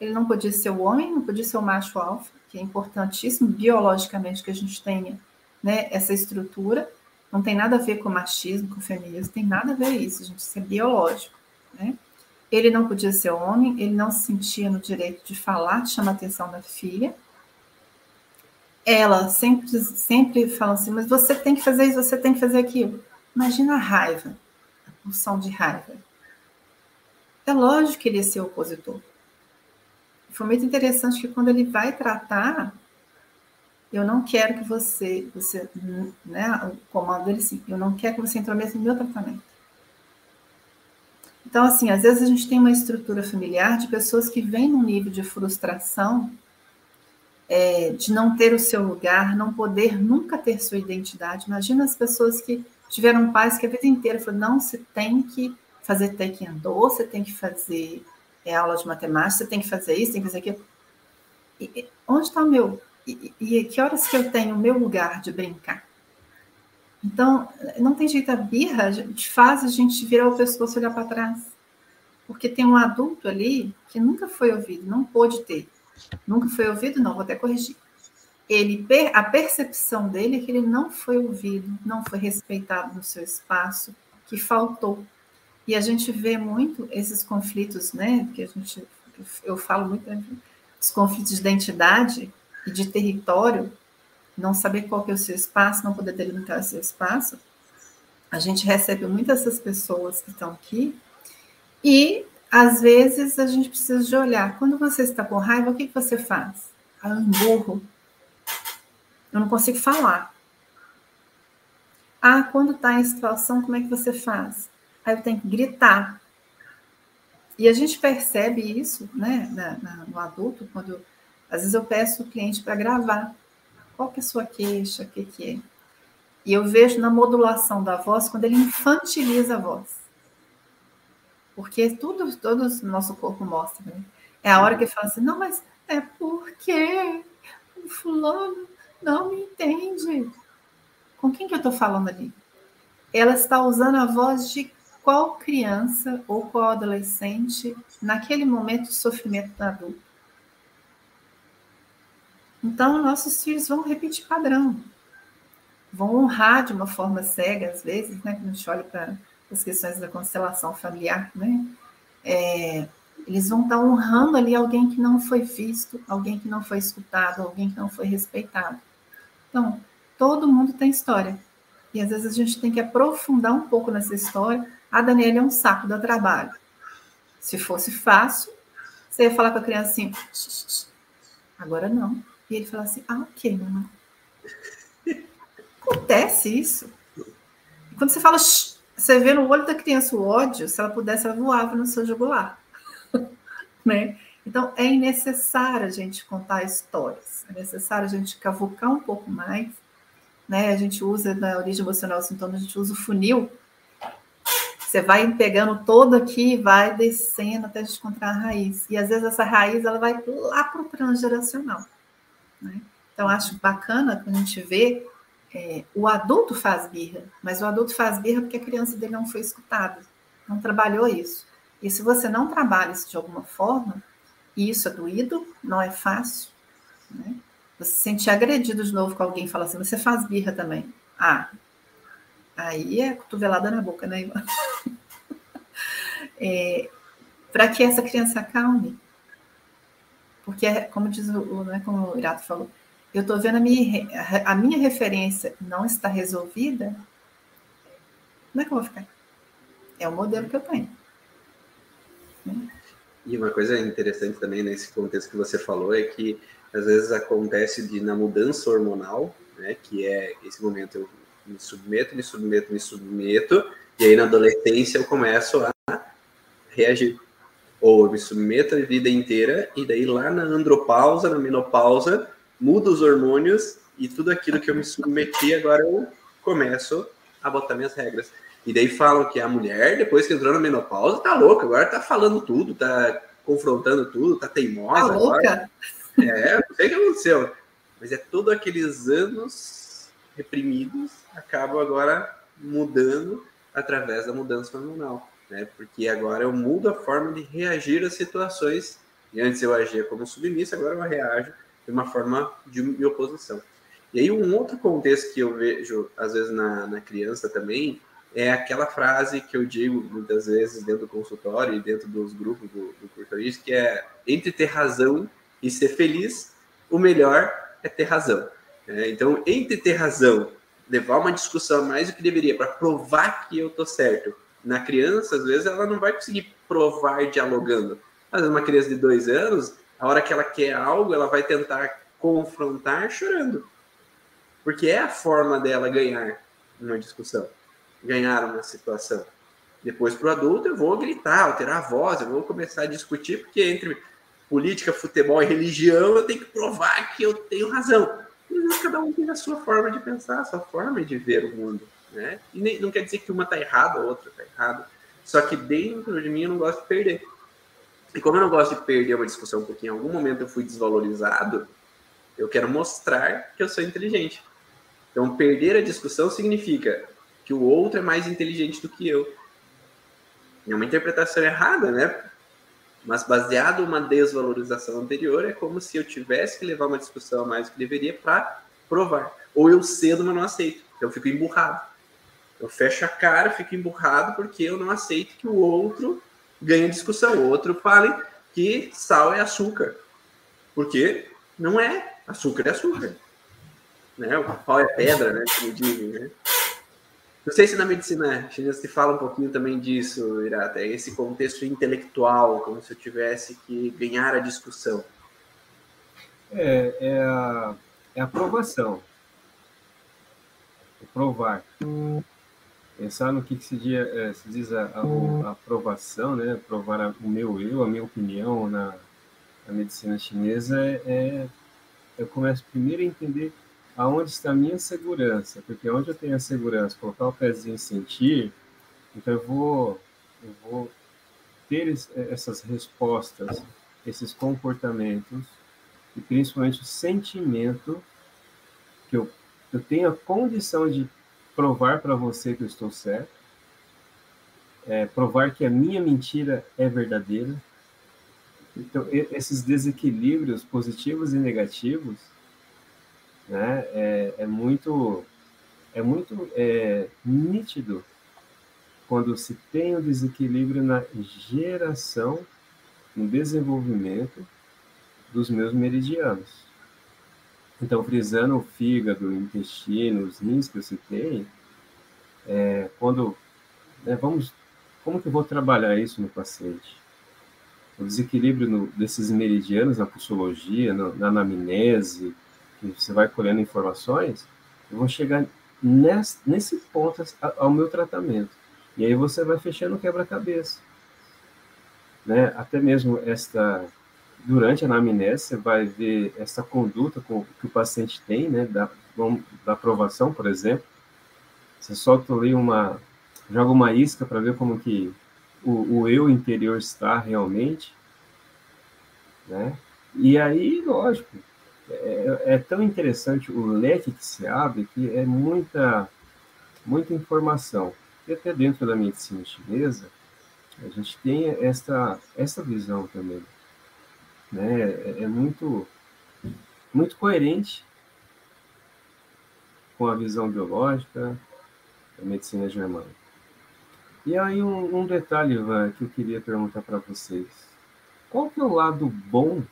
Ele não podia ser o homem, não podia ser o macho alfa, que é importantíssimo biologicamente que a gente tenha né, essa estrutura. Não tem nada a ver com machismo, com feminismo, tem nada a ver isso, gente. Isso é biológico. Né? Ele não podia ser homem, ele não se sentia no direito de falar, de chamar a atenção da filha. Ela sempre, sempre fala assim, mas você tem que fazer isso, você tem que fazer aquilo. Imagina a raiva, a pulsão de raiva. É lógico que ele ia ser opositor. foi muito interessante que quando ele vai tratar, eu não quero que você, você né, o comando dele sim, eu não quero que você intrometa no meu tratamento. Então, assim, às vezes a gente tem uma estrutura familiar de pessoas que vêm num nível de frustração, é, de não ter o seu lugar, não poder nunca ter sua identidade. Imagina as pessoas que tiveram pais que a vida inteira falaram, não, você tem que fazer taekwondo, você tem que fazer é, aula de matemática, você tem que fazer isso, tem que fazer aquilo. E, e, onde está o meu? E, e que horas que eu tenho o meu lugar de brincar? Então, não tem jeito, a birra gente faz a gente virar o pescoço e olhar para trás. Porque tem um adulto ali que nunca foi ouvido, não pôde ter. Nunca foi ouvido, não, vou até corrigir. Ele, a percepção dele é que ele não foi ouvido, não foi respeitado no seu espaço, que faltou. E a gente vê muito esses conflitos, né? Que a gente, eu falo muito, né, os conflitos de identidade e de território, não saber qual é o seu espaço, não poder delimitar o seu espaço. A gente recebe muitas dessas pessoas que estão aqui e às vezes a gente precisa de olhar. Quando você está com raiva, o que, que você faz? Ah, eu emburro. Eu não consigo falar. Ah, quando está em situação, como é que você faz? Aí eu tenho que gritar. E a gente percebe isso né, na, na, no adulto, quando às vezes eu peço o cliente para gravar. Qual que é a sua queixa? O que, que é? E eu vejo na modulação da voz quando ele infantiliza a voz. Porque tudo, todo o nosso corpo mostra. Né? É a hora que ele fala assim, não, mas é porque o fulano não me entende. Com quem que eu estou falando ali? Ela está usando a voz de qual criança ou qual adolescente naquele momento de sofrimento do adulto. Então, nossos filhos vão repetir padrão, vão honrar de uma forma cega, às vezes, né, quando a gente olha para as questões da constelação familiar, né, é, eles vão estar honrando ali alguém que não foi visto, alguém que não foi escutado, alguém que não foi respeitado. Então, todo mundo tem história. E às vezes a gente tem que aprofundar um pouco nessa história. A Daniela é um saco, dá trabalho. Se fosse fácil, você ia falar com a criança assim, agora não. E ele fala assim: ah, ok, mamãe. Acontece isso. Quando você fala, você vê no olho da criança o ódio, se ela pudesse, ela voava no seu jugular. *laughs* né? Então, é necessário a gente contar histórias, é necessário a gente cavucar um pouco mais. Né? A gente usa, na origem emocional sintoma, a gente usa o funil. Você vai pegando todo aqui, vai descendo até a gente encontrar a raiz. E às vezes essa raiz ela vai lá para o transgeracional. Né? Então, acho bacana quando a gente vê é, o adulto faz birra, mas o adulto faz birra porque a criança dele não foi escutada, não trabalhou isso. E se você não trabalha isso de alguma forma, e isso é doído, não é fácil, né? Você se sentir agredido de novo com alguém fala assim, você faz birra também. Ah, aí é cotovelada na boca, né, Ivan? *laughs* é, Para que essa criança acalme, porque, é, como diz o, né, como o Irato falou, eu estou vendo a minha, a minha referência não está resolvida, como é que eu vou ficar? É o modelo que eu tenho. E uma coisa interessante também nesse contexto que você falou é que às vezes acontece de na mudança hormonal, né, que é esse momento eu me submeto, me submeto, me submeto, e aí na adolescência eu começo a reagir. Ou eu me submeto a vida inteira, e daí lá na andropausa, na menopausa, muda os hormônios e tudo aquilo que eu me submeti, agora eu começo a botar minhas regras. E daí falam que a mulher, depois que entrou na menopausa, tá louca, agora tá falando tudo, tá confrontando tudo, tá teimosa. Tá louca? Agora. É, não sei o que aconteceu. Mas é todos aqueles anos reprimidos acabam agora mudando através da mudança hormonal né? Porque agora eu mudo a forma de reagir às situações. E antes eu agia como submissa, agora eu reajo de uma forma de oposição. E aí um outro contexto que eu vejo, às vezes, na, na criança também, é aquela frase que eu digo muitas vezes dentro do consultório e dentro dos grupos do, do cursorismo, que é entre ter razão e ser feliz, o melhor é ter razão. É, então, entre ter razão, levar uma discussão mais do que deveria para provar que eu estou certo, na criança, às vezes, ela não vai conseguir provar dialogando. Às vezes, uma criança de dois anos, A hora que ela quer algo, ela vai tentar confrontar chorando. Porque é a forma dela ganhar uma discussão, ganhar uma situação. Depois, para o adulto, eu vou gritar, alterar a voz, eu vou começar a discutir, porque entre política, futebol e religião, eu tenho que provar que eu tenho razão. Cada um tem a sua forma de pensar, a sua forma de ver o mundo. Né? E nem, não quer dizer que uma está errada, a outra está errada. Só que dentro de mim eu não gosto de perder. E como eu não gosto de perder uma discussão, porque em algum momento eu fui desvalorizado, eu quero mostrar que eu sou inteligente. Então, perder a discussão significa que o outro é mais inteligente do que eu. É uma interpretação errada, né? Mas baseado uma desvalorização anterior, é como se eu tivesse que levar uma discussão a mais do que deveria para provar. Ou eu cedo, mas não aceito. Então, eu fico emburrado. Eu fecho a cara, fico emburrado porque eu não aceito que o outro ganhe discussão. O outro fale que sal é açúcar. Porque não é. Açúcar é açúcar. Né? O pau é pedra, né? Como dizem, né? Não sei se na medicina chinesa se fala um pouquinho também disso, Irata, é esse contexto intelectual, como se eu tivesse que ganhar a discussão. É, é a, é a aprovação. É provar. Pensar no que, que se, diz, é, se diz a, a, a, aprovação, né? Provar o meu eu, a minha opinião na, na medicina chinesa é, é eu começo primeiro a entender aonde está a minha segurança, porque onde eu tenho a segurança, colocar o pezinho e sentir, então eu vou, eu vou ter essas respostas, esses comportamentos e principalmente o sentimento que eu, eu tenho a condição de provar para você que eu estou certo, é, provar que a minha mentira é verdadeira. Então, esses desequilíbrios positivos e negativos né? É, é muito é muito é, nítido quando se tem um desequilíbrio na geração, no desenvolvimento dos meus meridianos. Então, frisando o fígado, o intestino, os rins que eu citei, é, quando né, vamos, como que eu vou trabalhar isso no paciente? O desequilíbrio no, desses meridianos na pulsologia, na, na anamnese, que você vai colhendo informações, eu vou chegar nesse, nesse ponto ao meu tratamento. E aí você vai fechando o quebra-cabeça. Né? Até mesmo esta durante a anamnese, você vai ver essa conduta que o paciente tem, né, da, da aprovação, por exemplo. Você solta ali uma, joga uma isca para ver como que o, o, eu interior está realmente, né? E aí, lógico, é, é, tão interessante o leque que se abre que é muita, muita informação. E até dentro da medicina chinesa, a gente tem esta, esta visão também. Né? É, é muito, muito coerente com a visão biológica da medicina germânica. E aí um, um detalhe, Ivan, que eu queria perguntar para vocês. Qual que é o lado bom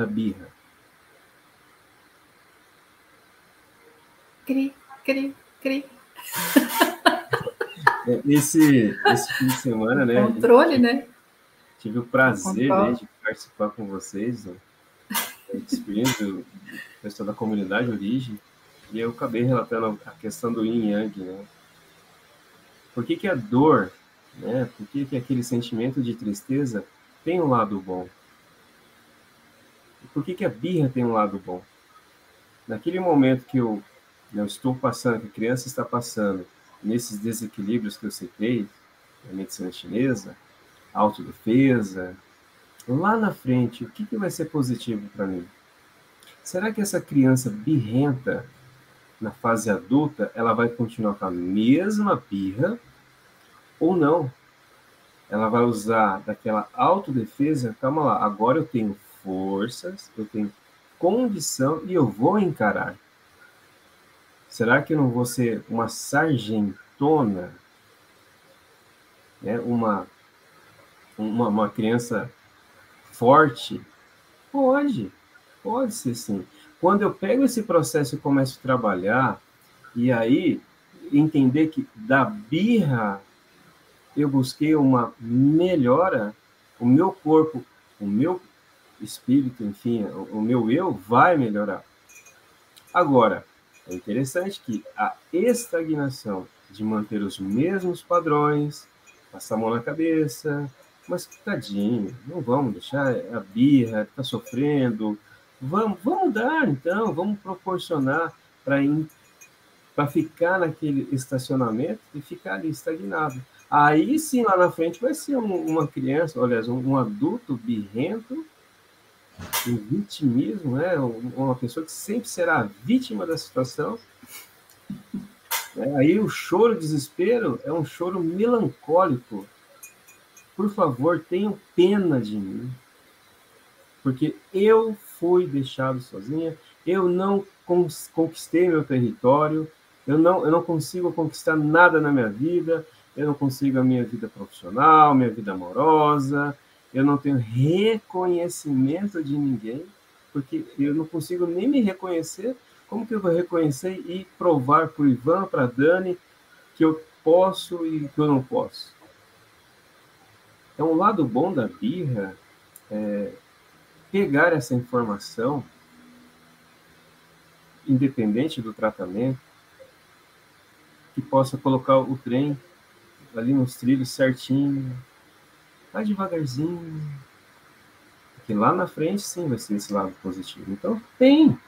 da birra? Cri, cri, cri. É, esse, esse fim de semana, né? Controle, né? Tive o prazer né, de participar com vocês, né, do pessoal da comunidade Origem, e eu acabei relatando a questão do yin yang, né? Por que, que a dor, né? Por que, que aquele sentimento de tristeza tem um lado bom? Por que, que a birra tem um lado bom? Naquele momento que eu, eu estou passando, que a criança está passando, nesses desequilíbrios que eu citei, na medicina chinesa, autodefesa, lá na frente, o que, que vai ser positivo para mim? Será que essa criança birrenta, na fase adulta, ela vai continuar com a mesma birra ou não? Ela vai usar daquela autodefesa, calma lá, agora eu tenho forças, eu tenho condição e eu vou encarar. Será que eu não vou ser uma sargentona? Né? Uma, uma, uma criança forte? Pode, pode ser sim. Quando eu pego esse processo e começo a trabalhar, e aí entender que da birra eu busquei uma melhora, o meu corpo, o meu espírito, enfim, o, o meu eu vai melhorar. Agora, é interessante que a estagnação de manter os mesmos padrões, passar a mão na cabeça, mas tadinho, não vamos deixar a birra, tá sofrendo, vamos, vamos dar então, vamos proporcionar para ficar naquele estacionamento e ficar ali estagnado. Aí sim, lá na frente vai ser um, uma criança, aliás, um, um adulto birrento, um vitimismo, né? uma pessoa que sempre será vítima da situação. É, aí o choro, o desespero, é um choro melancólico. Por favor, tenham pena de mim. Porque eu fui deixado sozinha, eu não conquistei meu território, eu não, eu não consigo conquistar nada na minha vida, eu não consigo a minha vida profissional, minha vida amorosa, eu não tenho reconhecimento de ninguém, porque eu não consigo nem me reconhecer. Como que eu vou reconhecer e provar para o Ivan, para a Dani, que eu posso e que eu não posso? Então, o lado bom da birra é pegar essa informação, independente do tratamento, que possa colocar o trem ali nos trilhos certinho, vai devagarzinho, porque lá na frente sim vai ser esse lado positivo. Então tem.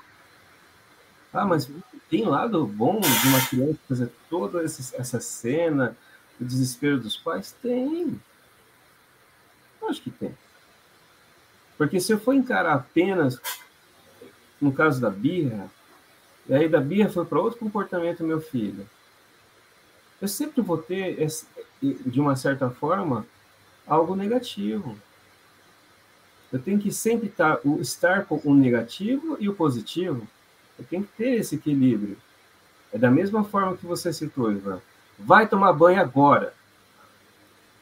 Ah, mas tem lado bom de uma criança fazer toda essa cena, o desespero dos pais? Tem. Acho que tem. Porque se eu for encarar apenas, no caso da birra, e aí da birra foi para outro comportamento meu filho, eu sempre vou ter, de uma certa forma, algo negativo. Eu tenho que sempre estar, estar com o negativo e o positivo. Eu tenho que ter esse equilíbrio. É da mesma forma que você citou, Ivan. Vai tomar banho agora.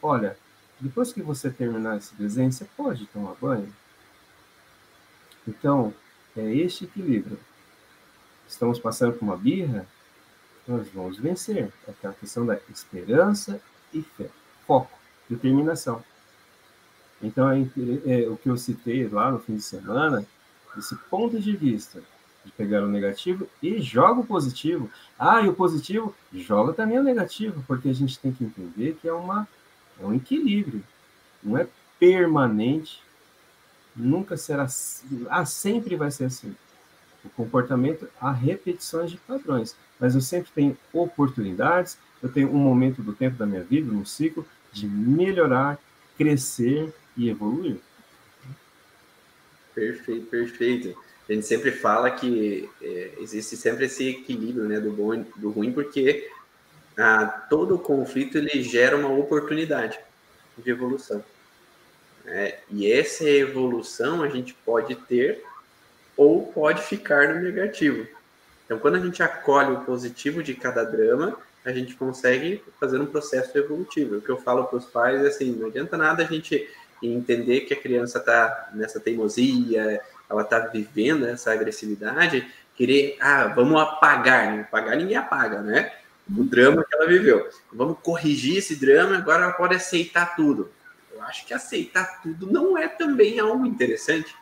Olha, depois que você terminar esse desenho, você pode tomar banho. Então, é este equilíbrio. Estamos passando por uma birra, nós vamos vencer. É aquela questão da esperança e fé. Foco, determinação. Então, é, é, o que eu citei lá no fim de semana, esse ponto de vista de pegar o negativo e joga o positivo. Ah, e o positivo joga também o negativo, porque a gente tem que entender que é, uma, é um equilíbrio. Não é permanente, nunca será. Ah, sempre vai ser assim. O comportamento, há repetições de padrões mas eu sempre tenho oportunidades, eu tenho um momento do tempo da minha vida, no ciclo, de melhorar, crescer e evoluir. Perfeito, perfeito. A gente sempre fala que é, existe sempre esse equilíbrio né, do bom e do ruim, porque ah, todo conflito ele gera uma oportunidade de evolução. É, e essa evolução a gente pode ter ou pode ficar no negativo. Então, quando a gente acolhe o positivo de cada drama, a gente consegue fazer um processo evolutivo. O que eu falo para os pais é assim: não adianta nada a gente entender que a criança está nessa teimosia, ela está vivendo essa agressividade, querer, ah, vamos apagar. Não apagar ninguém apaga, né? O drama que ela viveu. Vamos corrigir esse drama, agora ela pode aceitar tudo. Eu acho que aceitar tudo não é também algo interessante.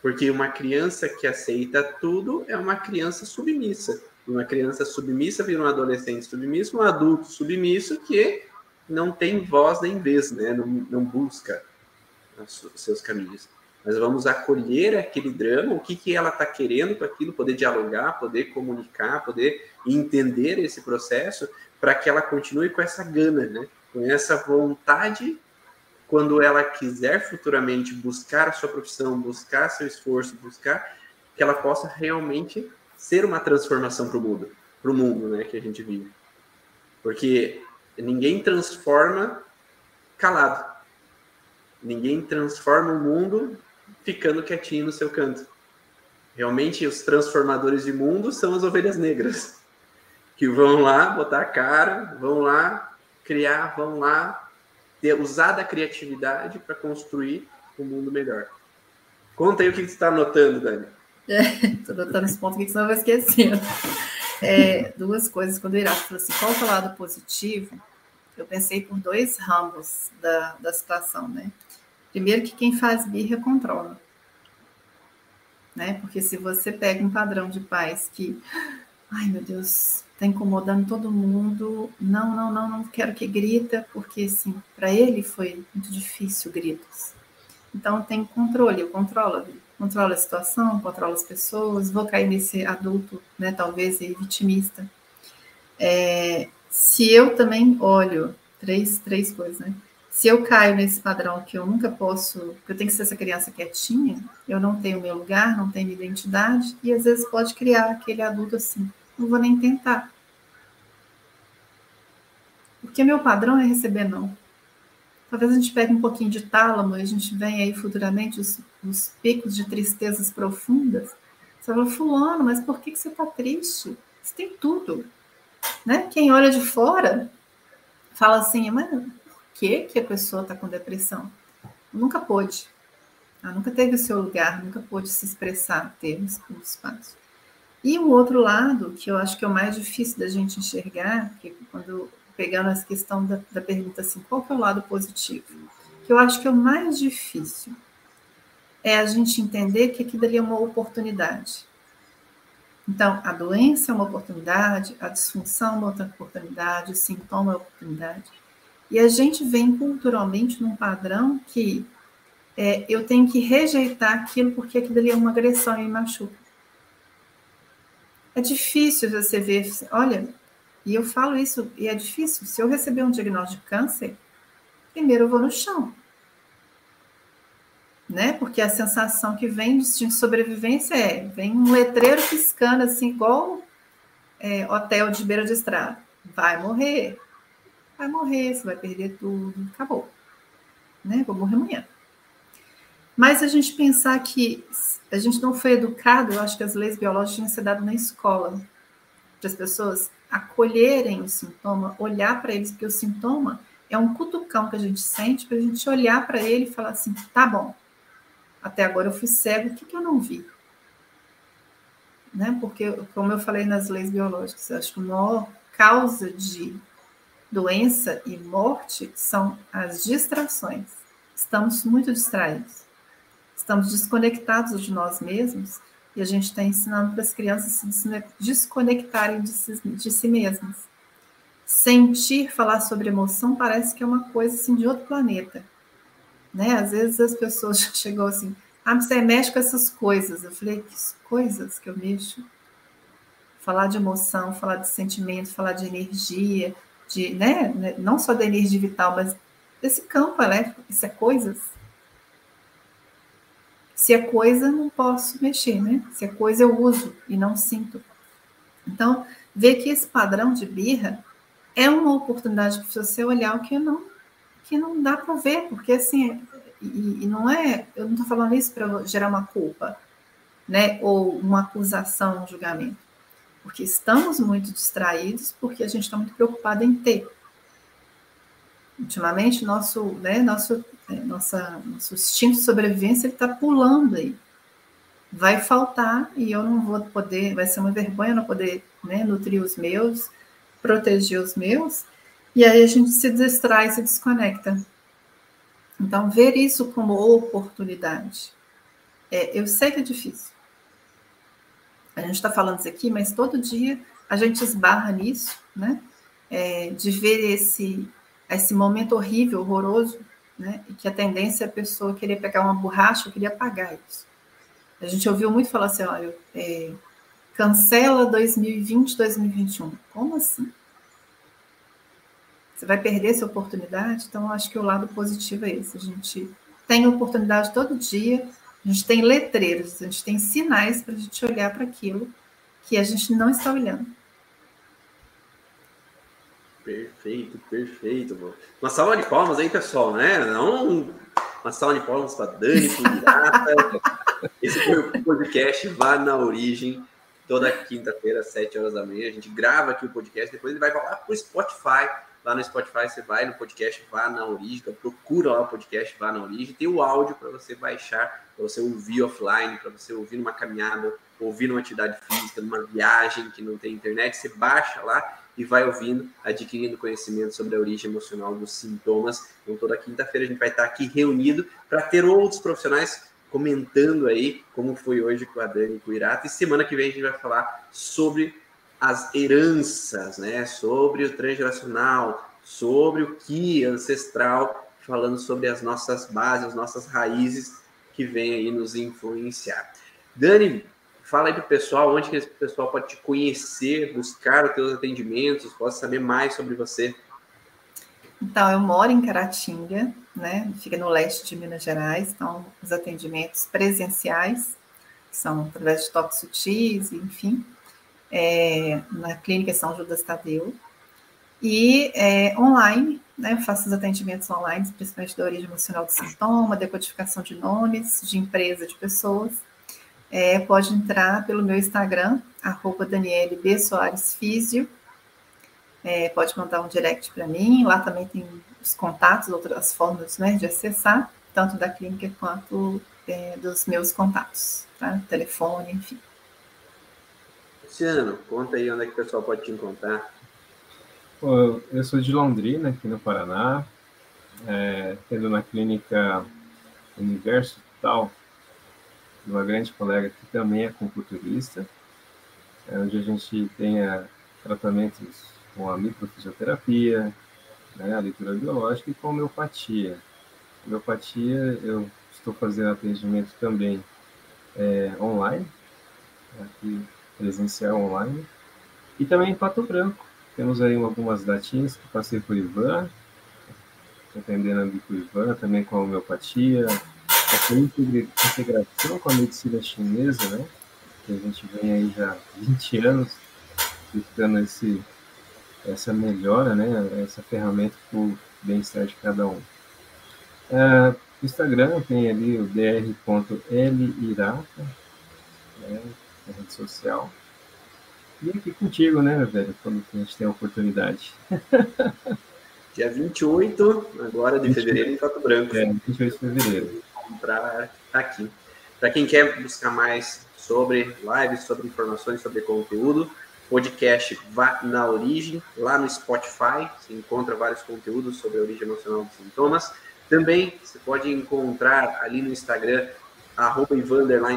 Porque uma criança que aceita tudo é uma criança submissa. Uma criança submissa vira um adolescente submisso, um adulto submisso que não tem voz nem vez, né? não, não busca os seus caminhos. Mas vamos acolher aquele drama, o que, que ela está querendo com aquilo, poder dialogar, poder comunicar, poder entender esse processo, para que ela continue com essa gana, né? com essa vontade quando ela quiser futuramente buscar a sua profissão, buscar seu esforço, buscar que ela possa realmente ser uma transformação para o mundo, para o mundo, né, que a gente vive. Porque ninguém transforma calado. Ninguém transforma o mundo ficando quietinho no seu canto. Realmente, os transformadores de mundo são as ovelhas negras, que vão lá botar a cara, vão lá criar, vão lá ter, usar da criatividade para construir um mundo melhor. Conta aí o que você está anotando, Dani. *laughs* Estou anotando esse ponto aqui que senão eu vou esquecendo. É, duas coisas. Quando o Irato falou assim, qual é o lado positivo? Eu pensei por dois ramos da, da situação, né? Primeiro que quem faz birra controla. Né? Porque se você pega um padrão de pais que, ai meu Deus, está incomodando todo mundo, não, não, não, não quero que grita, porque assim, para ele foi muito difícil gritos. Então tem controle, eu controlo, controlo a situação, controlo as pessoas, vou cair nesse adulto, né, talvez vitimista. É, se eu também olho três, três coisas, né? Se eu caio nesse padrão que eu nunca posso, que eu tenho que ser essa criança quietinha, eu não tenho meu lugar, não tenho minha identidade, e às vezes pode criar aquele adulto assim, não vou nem tentar. Porque meu padrão é receber não. Talvez a gente pegue um pouquinho de tálamo e a gente venha aí futuramente os, os picos de tristezas profundas. Você fala, fulano, mas por que, que você está triste? Você tem tudo. Né? Quem olha de fora fala assim, mas por que, que a pessoa está com depressão? Nunca pôde. Ela nunca teve o seu lugar, nunca pôde se expressar, ter um espaço. E o outro lado, que eu acho que é o mais difícil da gente enxergar, que quando pegando essa questão da, da pergunta assim, qual que é o lado positivo? Que eu acho que é o mais difícil é a gente entender que aquilo ali é uma oportunidade. Então, a doença é uma oportunidade, a disfunção é uma outra oportunidade, o sintoma é uma oportunidade. E a gente vem culturalmente num padrão que é, eu tenho que rejeitar aquilo porque aquilo ali é uma agressão e me machuca. É difícil você ver, olha, e eu falo isso, e é difícil. Se eu receber um diagnóstico de câncer, primeiro eu vou no chão. Né? Porque a sensação que vem de instinto de sobrevivência é: vem um letreiro piscando, assim, igual é, hotel de beira de estrada. Vai morrer. Vai morrer, você vai perder tudo. Acabou. Né? Vou morrer amanhã. Mas a gente pensar que a gente não foi educado, eu acho que as leis biológicas tinham ser dadas na escola, para as pessoas acolherem o sintoma, olhar para eles, porque o sintoma é um cutucão que a gente sente para a gente olhar para ele e falar assim: tá bom, até agora eu fui cego, o que, que eu não vi? Né? Porque, como eu falei nas leis biológicas, acho que a maior causa de doença e morte são as distrações. Estamos muito distraídos. Estamos desconectados de nós mesmos e a gente está ensinando para as crianças se desconectarem de si, de si mesmas. Sentir, falar sobre emoção, parece que é uma coisa assim, de outro planeta. Né? Às vezes as pessoas *laughs* já chegou assim, ah, você mexe com essas coisas. Eu falei, que coisas que eu mexo? Falar de emoção, falar de sentimento, falar de energia, de, né? Não só da energia vital, mas desse campo elétrico, isso é coisas. Se é coisa, não posso mexer, né? Se é coisa, eu uso e não sinto. Então, ver que esse padrão de birra é uma oportunidade para você olhar o que não, que não dá para ver, porque assim, e, e, não é, eu não estou falando isso para gerar uma culpa, né? Ou uma acusação, um julgamento. Porque estamos muito distraídos, porque a gente está muito preocupado em ter. Ultimamente, nosso, né, nosso é, nossa, nosso instinto de sobrevivência está pulando aí. Vai faltar e eu não vou poder, vai ser uma vergonha não poder né, nutrir os meus, proteger os meus, e aí a gente se distrai, se desconecta. Então, ver isso como oportunidade. É, eu sei que é difícil. A gente está falando isso aqui, mas todo dia a gente esbarra nisso, né? É, de ver esse, esse momento horrível, horroroso, né? E que a tendência é a pessoa querer pegar uma borracha, eu queria apagar isso. A gente ouviu muito falar assim, olha, é, cancela 2020, 2021. Como assim? Você vai perder essa oportunidade? Então, acho que o lado positivo é esse. A gente tem oportunidade todo dia, a gente tem letreiros, a gente tem sinais para a gente olhar para aquilo que a gente não está olhando. Perfeito, perfeito. Uma salva de palmas aí, pessoal, né? Não uma salva de palmas para Dani, para Esse foi o podcast Vá na Origem, toda quinta-feira, às 7 horas da manhã. A gente grava aqui o podcast, depois ele vai falar para o Spotify. Lá no Spotify você vai no podcast Vá na Origem, então procura lá o podcast Vá na Origem. Tem o áudio para você baixar, para você ouvir offline, para você ouvir numa caminhada, ouvir numa atividade física, numa viagem que não tem internet. Você baixa lá e vai ouvindo, adquirindo conhecimento sobre a origem emocional dos sintomas. Então, toda quinta-feira a gente vai estar aqui reunido para ter outros profissionais comentando aí como foi hoje com a Dani e com o Irata. E semana que vem a gente vai falar sobre as heranças, né? Sobre o transgeracional, sobre o que ancestral, falando sobre as nossas bases, as nossas raízes que vem aí nos influenciar. Dani, fala aí para o pessoal onde que esse pessoal pode te conhecer, buscar os teus atendimentos, pode saber mais sobre você. Então, eu moro em Caratinga, né? Fica no leste de Minas Gerais, então os atendimentos presenciais, são através de toques sutis, enfim, é, na Clínica São Judas Tadeu. E é, online, né? Eu faço os atendimentos online, principalmente da origem emocional do sintoma, decodificação de nomes, de empresa, de pessoas. É, pode entrar pelo meu Instagram, arroba Daniele B. Soares Físio, é, pode mandar um direct para mim. Lá também tem os contatos, outras formas né, de acessar, tanto da clínica quanto é, dos meus contatos, tá? telefone, enfim. Luciano, conta aí onde é que o pessoal pode te encontrar. Eu sou de Londrina, aqui no Paraná, é, tendo na clínica Universo Tal, uma grande colega que também é computurista, é onde a gente tem tratamentos com a microfisioterapia, né, a leitura biológica e com homeopatia. Homeopatia, eu estou fazendo atendimento também é, online, aqui presencial online, e também em Pato Branco. Temos aí algumas datinhas que passei por Ivan, atendendo por Ivan, também com a homeopatia, essa integração com a medicina chinesa, né? Que a gente vem aí já há 20 anos buscando esse essa melhora, né, essa ferramenta para o bem-estar de cada um. Uh, Instagram tem ali o dr.lirata, né, na rede social. E aqui contigo, né, meu velho, quando a gente tem a oportunidade. *laughs* Dia 28, agora de 28, fevereiro, em Pato Branco. É, 28 de fevereiro. Para aqui. Para quem quer buscar mais sobre lives, sobre informações, sobre conteúdo, podcast Vá na Origem, lá no Spotify. Você encontra vários conteúdos sobre a origem emocional dos sintomas. Também você pode encontrar ali no Instagram, arroba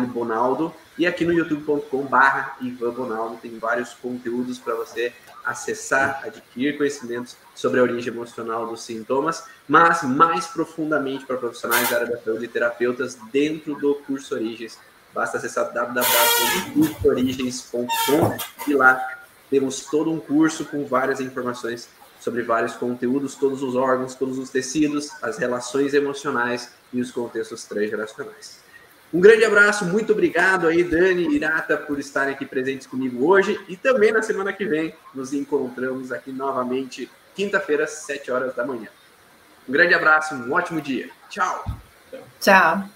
Bonaldo, e aqui no youtube.com barra Ivan Bonaldo tem vários conteúdos para você acessar, adquirir conhecimentos sobre a origem emocional dos sintomas, mas mais profundamente para profissionais da área da saúde e terapeutas dentro do curso Origens Basta acessar www.cursoorigens.com e lá temos todo um curso com várias informações sobre vários conteúdos, todos os órgãos, todos os tecidos, as relações emocionais e os contextos transgeracionais. Um grande abraço, muito obrigado aí, Dani e Irata, por estarem aqui presentes comigo hoje e também na semana que vem nos encontramos aqui novamente, quinta-feira, às 7 horas da manhã. Um grande abraço, um ótimo dia. Tchau. Tchau.